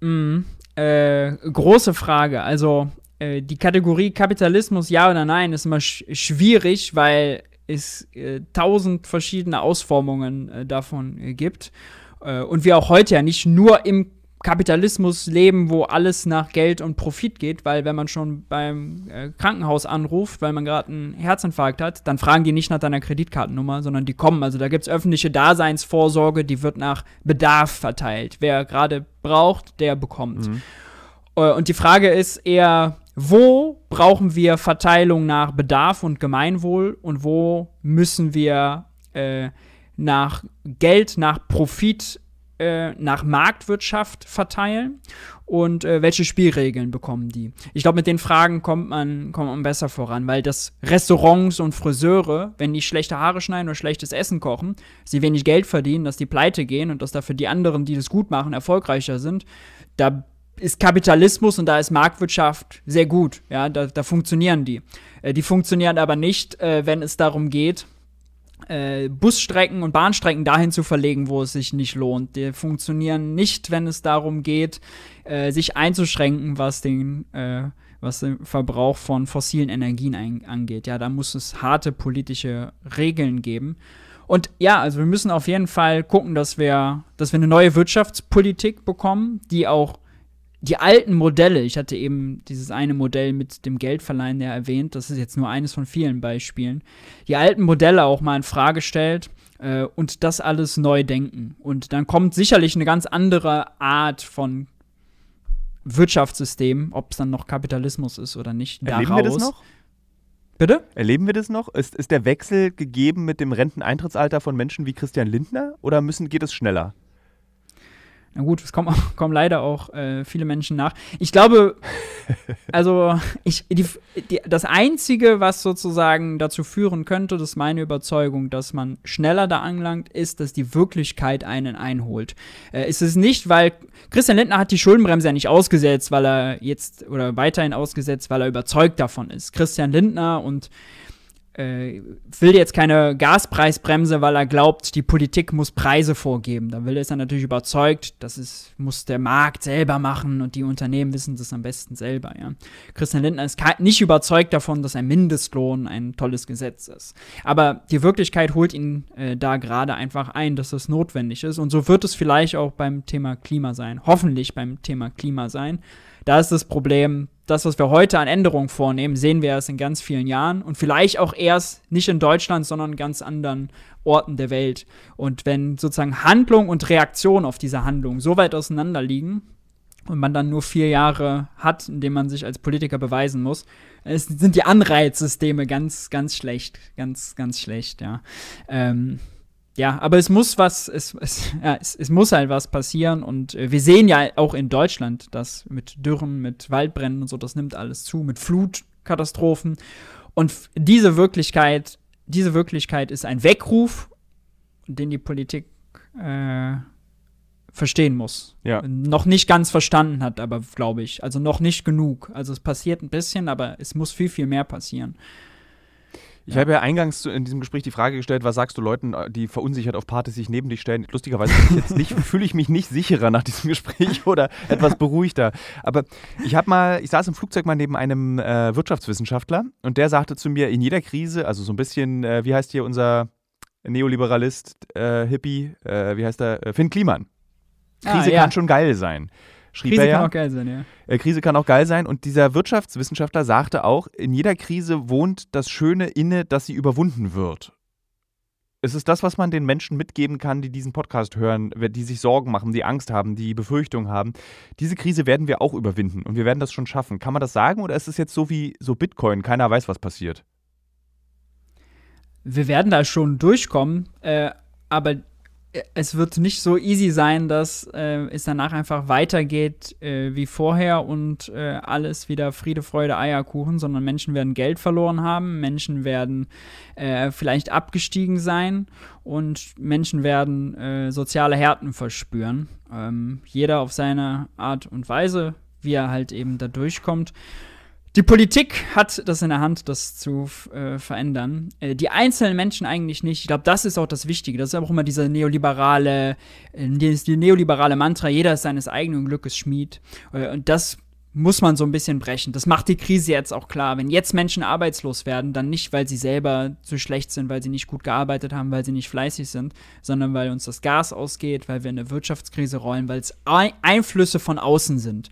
Mhm. Äh, große Frage. Also äh, die Kategorie Kapitalismus, ja oder nein, ist immer sch schwierig, weil es äh, tausend verschiedene Ausformungen äh, davon gibt. Und wir auch heute ja nicht nur im Kapitalismus leben, wo alles nach Geld und Profit geht, weil wenn man schon beim äh, Krankenhaus anruft, weil man gerade einen Herzinfarkt hat, dann fragen die nicht nach deiner Kreditkartennummer, sondern die kommen. Also da gibt es öffentliche Daseinsvorsorge, die wird nach Bedarf verteilt. Wer gerade braucht, der bekommt. Mhm. und die Frage ist eher, wo brauchen wir Verteilung nach Bedarf und Gemeinwohl und wo müssen wir äh, nach Geld, nach Profit, äh, nach Marktwirtschaft verteilen und äh, welche Spielregeln bekommen die? Ich glaube, mit den Fragen kommt man, kommt man besser voran, weil das Restaurants und Friseure, wenn die schlechte Haare schneiden oder schlechtes Essen kochen, sie wenig Geld verdienen, dass die pleite gehen und dass dafür die anderen, die das gut machen, erfolgreicher sind, da ist Kapitalismus und da ist Marktwirtschaft sehr gut. Ja, da, da funktionieren die. Äh, die funktionieren aber nicht, äh, wenn es darum geht, äh, Busstrecken und Bahnstrecken dahin zu verlegen, wo es sich nicht lohnt. Die funktionieren nicht, wenn es darum geht, äh, sich einzuschränken, was den, äh, was den Verbrauch von fossilen Energien ein, angeht. Ja, da muss es harte politische Regeln geben. Und ja, also wir müssen auf jeden Fall gucken, dass wir, dass wir eine neue Wirtschaftspolitik bekommen, die auch die alten Modelle, ich hatte eben dieses eine Modell mit dem Geldverleihen ja erwähnt, das ist jetzt nur eines von vielen Beispielen, die alten Modelle auch mal in Frage stellt äh, und das alles neu denken. Und dann kommt sicherlich eine ganz andere Art von Wirtschaftssystem, ob es dann noch Kapitalismus ist oder nicht. Erleben daraus. wir das noch? Bitte? Erleben wir das noch? Ist, ist der Wechsel gegeben mit dem Renteneintrittsalter von Menschen wie Christian Lindner oder müssen, geht es schneller? Na gut, es kommen, kommen leider auch äh, viele Menschen nach. Ich glaube, also ich, die, die, das Einzige, was sozusagen dazu führen könnte, das ist meine Überzeugung, dass man schneller da anlangt, ist, dass die Wirklichkeit einen einholt. Äh, ist es nicht, weil Christian Lindner hat die Schuldenbremse ja nicht ausgesetzt, weil er jetzt oder weiterhin ausgesetzt, weil er überzeugt davon ist. Christian Lindner und äh, will jetzt keine Gaspreisbremse, weil er glaubt, die Politik muss Preise vorgeben. Da will er dann natürlich überzeugt, das ist, muss der Markt selber machen und die Unternehmen wissen das am besten selber. Ja. Christian Lindner ist nicht überzeugt davon, dass ein Mindestlohn ein tolles Gesetz ist. Aber die Wirklichkeit holt ihn äh, da gerade einfach ein, dass das notwendig ist. Und so wird es vielleicht auch beim Thema Klima sein. Hoffentlich beim Thema Klima sein. Da ist das Problem, das, was wir heute an Änderungen vornehmen, sehen wir erst in ganz vielen Jahren und vielleicht auch erst nicht in Deutschland, sondern in ganz anderen Orten der Welt. Und wenn sozusagen Handlung und Reaktion auf diese Handlung so weit auseinander liegen und man dann nur vier Jahre hat, in denen man sich als Politiker beweisen muss, sind die Anreizsysteme ganz, ganz schlecht. Ganz, ganz schlecht, ja. Ähm, ja, aber es muss was, es, es, ja, es, es muss halt was passieren und äh, wir sehen ja auch in Deutschland, dass mit Dürren, mit Waldbränden und so, das nimmt alles zu, mit Flutkatastrophen und diese Wirklichkeit, diese Wirklichkeit ist ein Weckruf, den die Politik äh, verstehen muss. Ja. Noch nicht ganz verstanden hat, aber glaube ich. Also noch nicht genug. Also es passiert ein bisschen, aber es muss viel, viel mehr passieren. Ich ja. habe ja eingangs in diesem Gespräch die Frage gestellt, was sagst du Leuten, die verunsichert auf Partys sich neben dich stellen? Lustigerweise fühle ich mich nicht sicherer nach diesem Gespräch oder etwas beruhigter. Aber ich habe mal, ich saß im Flugzeug mal neben einem äh, Wirtschaftswissenschaftler und der sagte zu mir, in jeder Krise, also so ein bisschen, äh, wie heißt hier unser Neoliberalist, äh, Hippie, äh, wie heißt der? Äh, Finn Kliman. Ah, Krise ah, ja. kann schon geil sein. Schrieb Krise er ja. kann auch geil sein, ja. Äh, Krise kann auch geil sein. Und dieser Wirtschaftswissenschaftler sagte auch, in jeder Krise wohnt das Schöne inne, dass sie überwunden wird. Ist es das, was man den Menschen mitgeben kann, die diesen Podcast hören, die sich Sorgen machen, die Angst haben, die Befürchtungen haben? Diese Krise werden wir auch überwinden und wir werden das schon schaffen. Kann man das sagen oder ist es jetzt so wie so Bitcoin? Keiner weiß, was passiert. Wir werden da schon durchkommen, äh, aber es wird nicht so easy sein, dass äh, es danach einfach weitergeht äh, wie vorher und äh, alles wieder Friede, Freude, Eierkuchen, sondern Menschen werden Geld verloren haben, Menschen werden äh, vielleicht abgestiegen sein und Menschen werden äh, soziale Härten verspüren. Ähm, jeder auf seine Art und Weise, wie er halt eben da durchkommt. Die Politik hat das in der Hand, das zu äh, verändern. Äh, die einzelnen Menschen eigentlich nicht. Ich glaube, das ist auch das Wichtige. Das ist auch immer dieser neoliberale, äh, die neoliberale Mantra, jeder ist seines eigenen Glückes Schmied. Äh, und das muss man so ein bisschen brechen. Das macht die Krise jetzt auch klar. Wenn jetzt Menschen arbeitslos werden, dann nicht, weil sie selber zu schlecht sind, weil sie nicht gut gearbeitet haben, weil sie nicht fleißig sind, sondern weil uns das Gas ausgeht, weil wir in eine Wirtschaftskrise rollen, weil es Einflüsse von außen sind.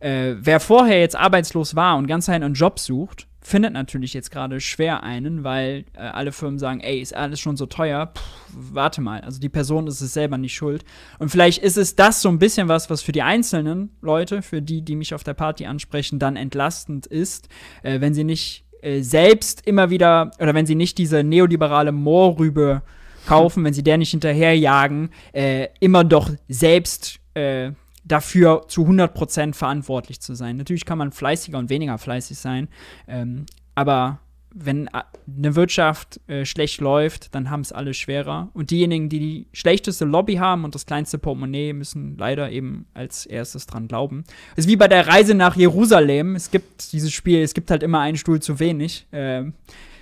Äh, wer vorher jetzt arbeitslos war und ganz einen Job sucht, findet natürlich jetzt gerade schwer einen, weil äh, alle Firmen sagen, ey, ist alles schon so teuer, Puh, warte mal, also die Person ist es selber nicht schuld. Und vielleicht ist es das so ein bisschen was, was für die einzelnen Leute, für die, die mich auf der Party ansprechen, dann entlastend ist, äh, wenn sie nicht äh, selbst immer wieder, oder wenn sie nicht diese neoliberale Moorrübe kaufen, wenn sie der nicht hinterherjagen, äh, immer doch selbst äh, dafür zu 100% verantwortlich zu sein. Natürlich kann man fleißiger und weniger fleißig sein, ähm, aber wenn eine Wirtschaft äh, schlecht läuft, dann haben es alle schwerer. Und diejenigen, die die schlechteste Lobby haben und das kleinste Portemonnaie, müssen leider eben als erstes dran glauben. Es ist wie bei der Reise nach Jerusalem. Es gibt dieses Spiel, es gibt halt immer einen Stuhl zu wenig. Ähm,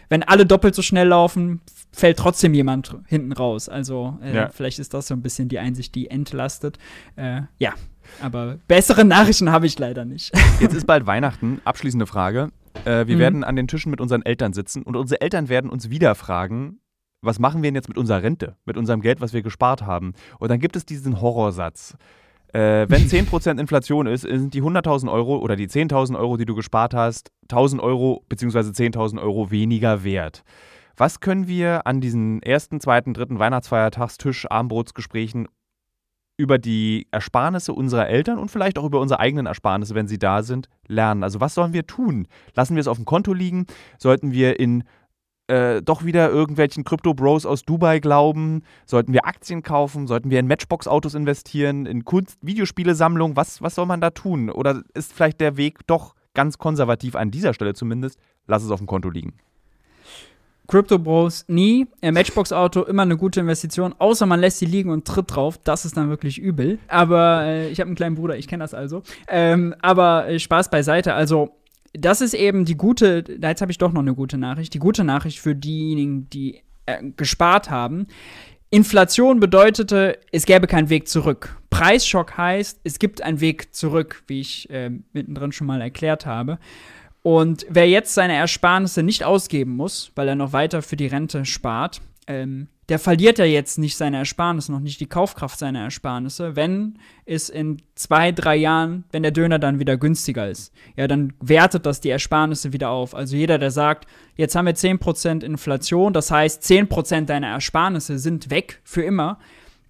wenn alle doppelt so schnell laufen, fällt trotzdem jemand hinten raus. Also äh, ja. vielleicht ist das so ein bisschen die Einsicht, die entlastet. Äh, ja, aber bessere Nachrichten habe ich leider nicht. Jetzt ist bald Weihnachten. Abschließende Frage. Äh, wir mhm. werden an den Tischen mit unseren Eltern sitzen und unsere Eltern werden uns wieder fragen, was machen wir denn jetzt mit unserer Rente, mit unserem Geld, was wir gespart haben? Und dann gibt es diesen Horrorsatz. Äh, wenn 10% Inflation ist, sind die 100.000 Euro oder die 10.000 Euro, die du gespart hast, 1.000 Euro bzw. 10.000 Euro weniger wert. Was können wir an diesen ersten, zweiten, dritten Weihnachtsfeiertagstisch, Armbrotsgesprächen über die Ersparnisse unserer Eltern und vielleicht auch über unsere eigenen Ersparnisse, wenn sie da sind, lernen? Also was sollen wir tun? Lassen wir es auf dem Konto liegen? Sollten wir in äh, doch wieder irgendwelchen Crypto-Bros aus Dubai glauben? Sollten wir Aktien kaufen? Sollten wir in Matchbox-Autos investieren? In Kunst-, Videospielesammlung? Was, was soll man da tun? Oder ist vielleicht der Weg doch ganz konservativ an dieser Stelle zumindest? Lass es auf dem Konto liegen. Crypto Bros nie. Äh, Matchbox Auto immer eine gute Investition, außer man lässt sie liegen und tritt drauf. Das ist dann wirklich übel. Aber äh, ich habe einen kleinen Bruder, ich kenne das also. Ähm, aber äh, Spaß beiseite. Also das ist eben die gute. Jetzt habe ich doch noch eine gute Nachricht. Die gute Nachricht für diejenigen, die äh, gespart haben. Inflation bedeutete, es gäbe keinen Weg zurück. Preisschock heißt, es gibt einen Weg zurück, wie ich äh, mittendrin schon mal erklärt habe. Und wer jetzt seine Ersparnisse nicht ausgeben muss, weil er noch weiter für die Rente spart, ähm, der verliert ja jetzt nicht seine Ersparnisse, noch nicht die Kaufkraft seiner Ersparnisse, wenn es in zwei, drei Jahren, wenn der Döner dann wieder günstiger ist. Ja, dann wertet das die Ersparnisse wieder auf. Also jeder, der sagt, jetzt haben wir 10% Inflation, das heißt 10% deiner Ersparnisse sind weg für immer,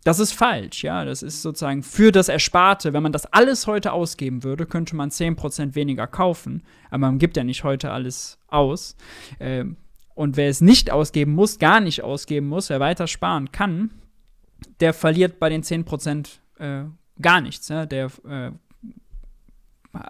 das ist falsch, ja. Das ist sozusagen für das Ersparte. Wenn man das alles heute ausgeben würde, könnte man 10% weniger kaufen. Aber man gibt ja nicht heute alles aus. Ähm, und wer es nicht ausgeben muss, gar nicht ausgeben muss, wer weiter sparen kann, der verliert bei den 10% äh, gar nichts. Der äh,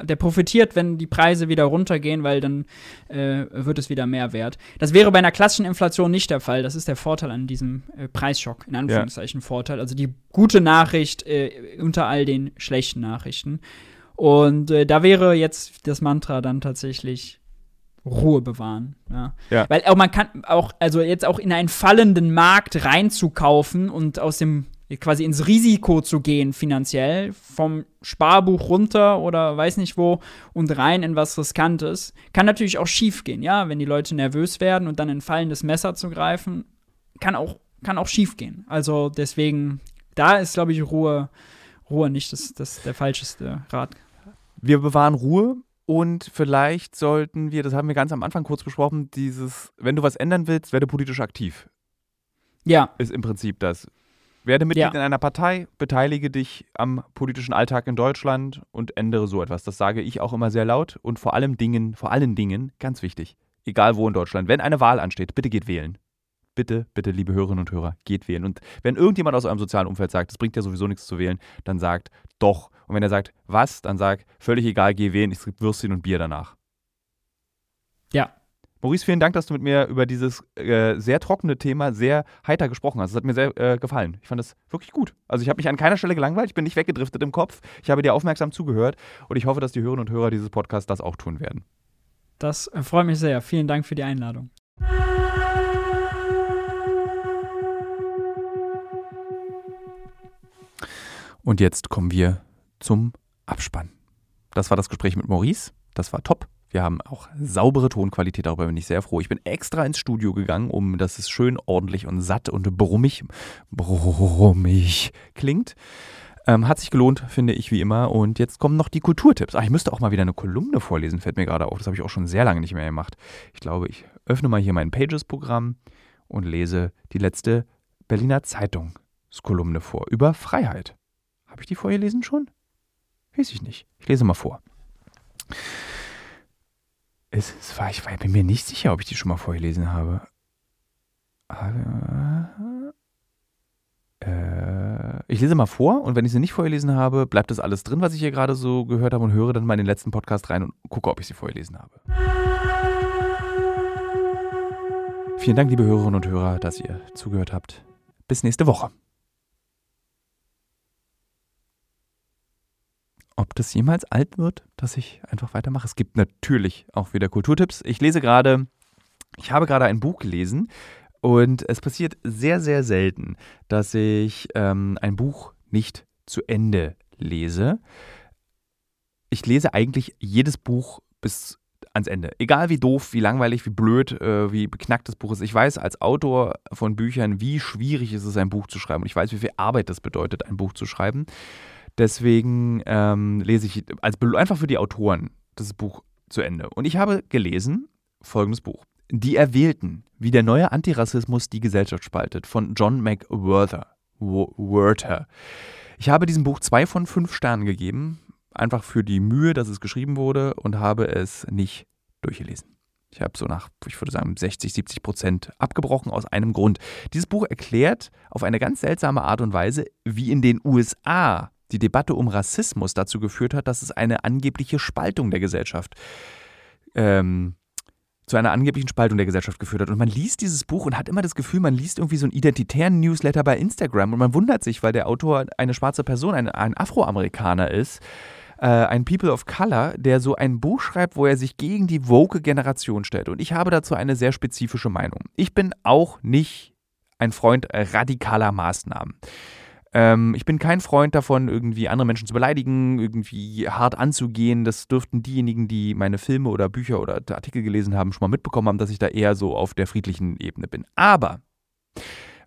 der profitiert, wenn die Preise wieder runtergehen, weil dann äh, wird es wieder mehr wert. Das wäre bei einer klassischen Inflation nicht der Fall. Das ist der Vorteil an diesem äh, Preisschock, in Anführungszeichen ja. Vorteil. Also die gute Nachricht äh, unter all den schlechten Nachrichten. Und äh, da wäre jetzt das Mantra dann tatsächlich Ruhe bewahren. Ja. ja. Weil auch man kann auch, also jetzt auch in einen fallenden Markt reinzukaufen und aus dem quasi ins Risiko zu gehen finanziell, vom Sparbuch runter oder weiß nicht wo und rein in was Riskantes, kann natürlich auch schief gehen, ja, wenn die Leute nervös werden und dann in ein fallendes Messer zu greifen, kann auch, kann auch schief gehen. Also deswegen, da ist, glaube ich, Ruhe, Ruhe nicht das, das der falscheste Rat. Wir bewahren Ruhe und vielleicht sollten wir, das haben wir ganz am Anfang kurz besprochen, dieses, wenn du was ändern willst, werde politisch aktiv. Ja. Ist im Prinzip das. Werde Mitglied Ja. in einer Partei, beteilige dich am politischen Alltag in Deutschland und ändere so etwas. Das sage ich auch immer sehr laut und vor allem Dingen, vor allen Dingen, ganz wichtig, egal wo in Deutschland, wenn eine Wahl ansteht, bitte geht wählen. Bitte, bitte, liebe Hörerinnen und Hörer, geht wählen. Und wenn irgendjemand aus eurem sozialen Umfeld sagt, es bringt ja sowieso nichts zu wählen, dann sagt doch. Und wenn er sagt, was, dann sagt, völlig egal, geh wählen, es gibt Würstchen und Bier danach. Ja. Maurice, vielen Dank, dass du mit mir über dieses äh, sehr trockene Thema sehr heiter gesprochen hast. Das hat mir sehr äh, gefallen. Ich fand das wirklich gut. Also ich habe mich an keiner Stelle gelangweilt, ich bin nicht weggedriftet im Kopf. Ich habe dir aufmerksam zugehört und ich hoffe, dass die Hörerinnen und Hörer dieses Podcasts das auch tun werden. Das äh, freut mich sehr. Vielen Dank für die Einladung. Und jetzt kommen wir zum Abspann. Das war das Gespräch mit Maurice. Das war top. Wir haben auch saubere Tonqualität, darüber bin ich sehr froh. Ich bin extra ins Studio gegangen, um dass es schön ordentlich und satt und brummig, brummig klingt. Ähm, hat sich gelohnt, finde ich, wie immer. Und jetzt kommen noch die Kulturtipps. Ach, ich müsste auch mal wieder eine Kolumne vorlesen, fällt mir gerade auf. Das habe ich auch schon sehr lange nicht mehr gemacht. Ich glaube, ich öffne mal hier mein Pages-Programm und lese die letzte Berliner Zeitungskolumne vor über Freiheit. Habe ich die vorgelesen schon? Weiß ich nicht. Ich lese mal vor. Es, es war, ich war, bin mir nicht sicher, ob ich die schon mal vorgelesen habe. Äh, ich lese mal vor und wenn ich sie nicht vorgelesen habe, bleibt das alles drin, was ich hier gerade so gehört habe und höre dann mal in den letzten Podcast rein und gucke, ob ich sie vorgelesen habe. Vielen Dank, liebe Hörerinnen und Hörer, dass ihr zugehört habt. Bis nächste Woche. Ob das jemals alt wird, dass ich einfach weitermache. Es gibt natürlich auch wieder Kulturtipps. Ich lese gerade, ich habe gerade ein Buch gelesen und es passiert sehr, sehr selten, dass ich ähm, ein Buch nicht zu Ende lese. Ich lese eigentlich jedes Buch bis ans Ende. Egal wie doof, wie langweilig, wie blöd, äh, wie beknackt das Buch ist. Ich weiß als Autor von Büchern, wie schwierig es ist, ein Buch zu schreiben. Und ich weiß, wie viel Arbeit das bedeutet, ein Buch zu schreiben. Deswegen ähm, lese ich als einfach für die Autoren das Buch zu Ende. Und ich habe gelesen folgendes Buch. Die Erwählten, wie der neue Antirassismus die Gesellschaft spaltet, von John McWhorter. Werther. Ich habe diesem Buch zwei von fünf Sternen gegeben, einfach für die Mühe, dass es geschrieben wurde und habe es nicht durchgelesen. Ich habe so nach, ich würde sagen, 60, 70 Prozent abgebrochen aus einem Grund. Dieses Buch erklärt auf eine ganz seltsame Art und Weise, wie in den USA die Debatte um Rassismus dazu geführt hat, dass es eine angebliche Spaltung der Gesellschaft ähm, zu einer angeblichen Spaltung der Gesellschaft geführt hat. Und man liest dieses Buch und hat immer das Gefühl, man liest irgendwie so einen identitären Newsletter bei Instagram und man wundert sich, weil der Autor eine schwarze Person, ein, ein Afroamerikaner ist, äh, ein People of Color, der so ein Buch schreibt, wo er sich gegen die woke Generation stellt. Und ich habe dazu eine sehr spezifische Meinung. Ich bin auch nicht ein Freund radikaler Maßnahmen. Ähm, ich bin kein Freund davon, irgendwie andere Menschen zu beleidigen, irgendwie hart anzugehen. Das dürften diejenigen, die meine Filme oder Bücher oder Artikel gelesen haben, schon mal mitbekommen haben, dass ich da eher so auf der friedlichen Ebene bin. Aber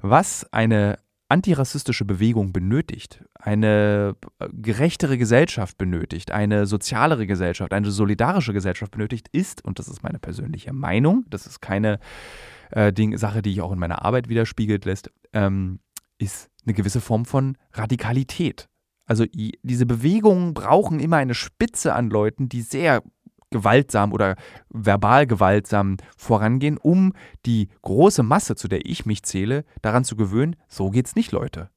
was eine antirassistische Bewegung benötigt, eine gerechtere Gesellschaft benötigt, eine sozialere Gesellschaft, eine solidarische Gesellschaft benötigt, ist, und das ist meine persönliche Meinung, das ist keine äh, Ding, Sache, die ich auch in meiner Arbeit widerspiegelt lässt, ähm, ist eine gewisse Form von Radikalität. Also diese Bewegungen brauchen immer eine Spitze an Leuten, die sehr gewaltsam oder verbal gewaltsam vorangehen, um die große Masse, zu der ich mich zähle, daran zu gewöhnen, so geht's nicht, Leute.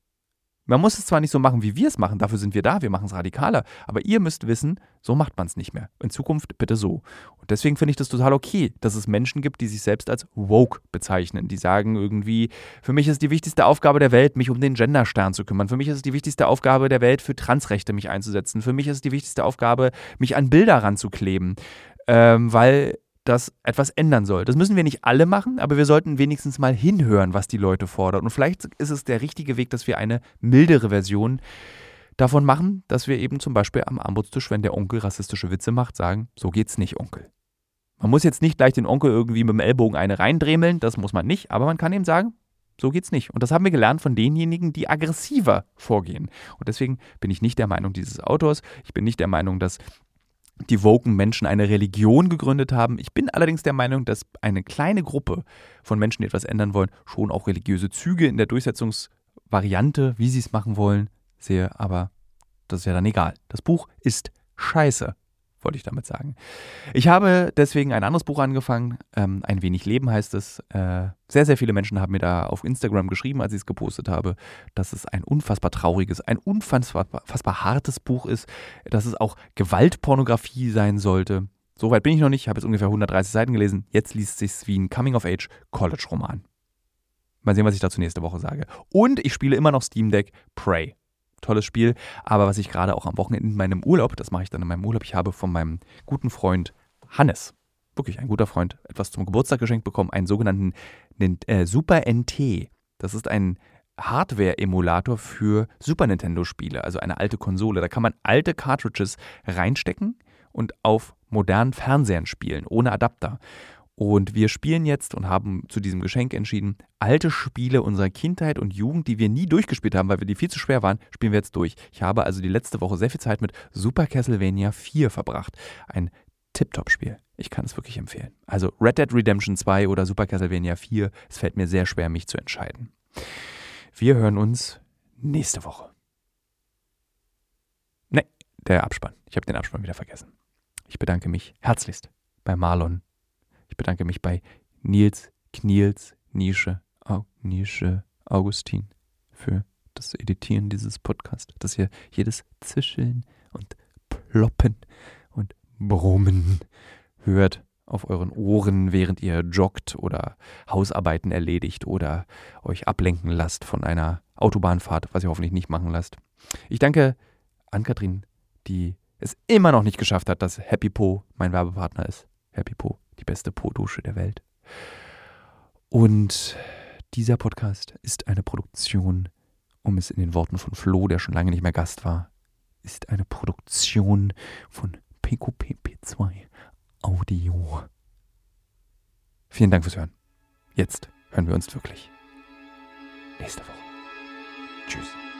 Man muss es zwar nicht so machen, wie wir es machen, dafür sind wir da, wir machen es radikaler, aber ihr müsst wissen, so macht man es nicht mehr. In Zukunft bitte so. Und deswegen finde ich das total okay, dass es Menschen gibt, die sich selbst als woke bezeichnen, die sagen irgendwie, für mich ist die wichtigste Aufgabe der Welt, mich um den Genderstern zu kümmern. Für mich ist es die wichtigste Aufgabe der Welt, für Transrechte mich einzusetzen. Für mich ist es die wichtigste Aufgabe, mich an Bilder ranzukleben. Ähm, weil das etwas ändern soll. Das müssen wir nicht alle machen, aber wir sollten wenigstens mal hinhören, was die Leute fordern. Und vielleicht ist es der richtige Weg, dass wir eine mildere Version davon machen, dass wir eben zum Beispiel am Armutstisch, wenn der Onkel rassistische Witze macht, sagen, so geht's nicht, Onkel. Man muss jetzt nicht gleich den Onkel irgendwie mit dem Ellbogen eine reindremeln, das muss man nicht, aber man kann ihm sagen, So geht's nicht. Und das haben wir gelernt von denjenigen, die aggressiver vorgehen. Und deswegen bin ich nicht der Meinung dieses Autors. Ich bin nicht der Meinung, dass die woken Menschen eine Religion gegründet haben. Ich bin allerdings der Meinung, dass eine kleine Gruppe von Menschen, die etwas ändern wollen, schon auch religiöse Züge in der Durchsetzungsvariante, wie sie es machen wollen, sehe. Aber das ist ja dann egal. Das Buch ist scheiße wollte ich damit sagen. Ich habe deswegen ein anderes Buch angefangen. Ähm, ein wenig Leben heißt es. Äh, sehr, sehr viele Menschen haben mir da auf Instagram geschrieben, als ich es gepostet habe, dass es ein unfassbar trauriges, ein unfassbar, hartes Buch ist, dass es auch Gewaltpornografie sein sollte. Soweit bin ich noch nicht. Ich habe jetzt ungefähr 130 Seiten gelesen. Jetzt liest es sich wie ein Coming-of-Age-College-Roman. Mal sehen, was ich dazu nächste Woche sage. Und ich spiele immer noch Steam Deck Prey tolles Spiel. Aber was ich gerade auch am Wochenende in meinem Urlaub, das mache ich dann in meinem Urlaub, ich habe von meinem guten Freund Hannes, wirklich ein guter Freund, etwas zum Geburtstag geschenkt bekommen, einen sogenannten äh, Super NT. Das ist ein Hardware-Emulator für Super Nintendo-Spiele, also eine alte Konsole. Da kann man alte Cartridges reinstecken und auf modernen Fernsehern spielen, ohne Adapter. Und wir spielen jetzt und haben zu diesem Geschenk entschieden, alte Spiele unserer Kindheit und Jugend, die wir nie durchgespielt haben, weil wir die viel zu schwer waren, spielen wir jetzt durch. Ich habe also die letzte Woche sehr viel Zeit mit Super Castlevania 4 verbracht. Ein Tip-Top-Spiel. Ich kann es wirklich empfehlen. Also Red Dead Redemption 2 oder Super Castlevania 4. Es fällt mir sehr schwer, mich zu entscheiden. Wir hören uns nächste Woche. Ne, der Abspann. Ich habe den Abspann wieder vergessen. Ich bedanke mich herzlichst bei Marlon ich bedanke mich bei Nils, Kniels, Nische, Nische, Augustin für das Editieren dieses Podcasts, dass ihr jedes Zischeln und Ploppen und Brummen hört auf euren Ohren, während ihr joggt oder Hausarbeiten erledigt oder euch ablenken lasst von einer Autobahnfahrt, was ihr hoffentlich nicht machen lasst. Ich danke an Kathrin, die es immer noch nicht geschafft hat, dass Happy Po mein Werbepartner ist. Happy Po die beste Po-Dusche der Welt. Und dieser Podcast ist eine Produktion, um es in den Worten von Flo, der schon lange nicht mehr Gast war, ist eine Produktion von PQPP2 Audio. Vielen Dank fürs Hören. Jetzt hören wir uns wirklich nächste Woche. Tschüss.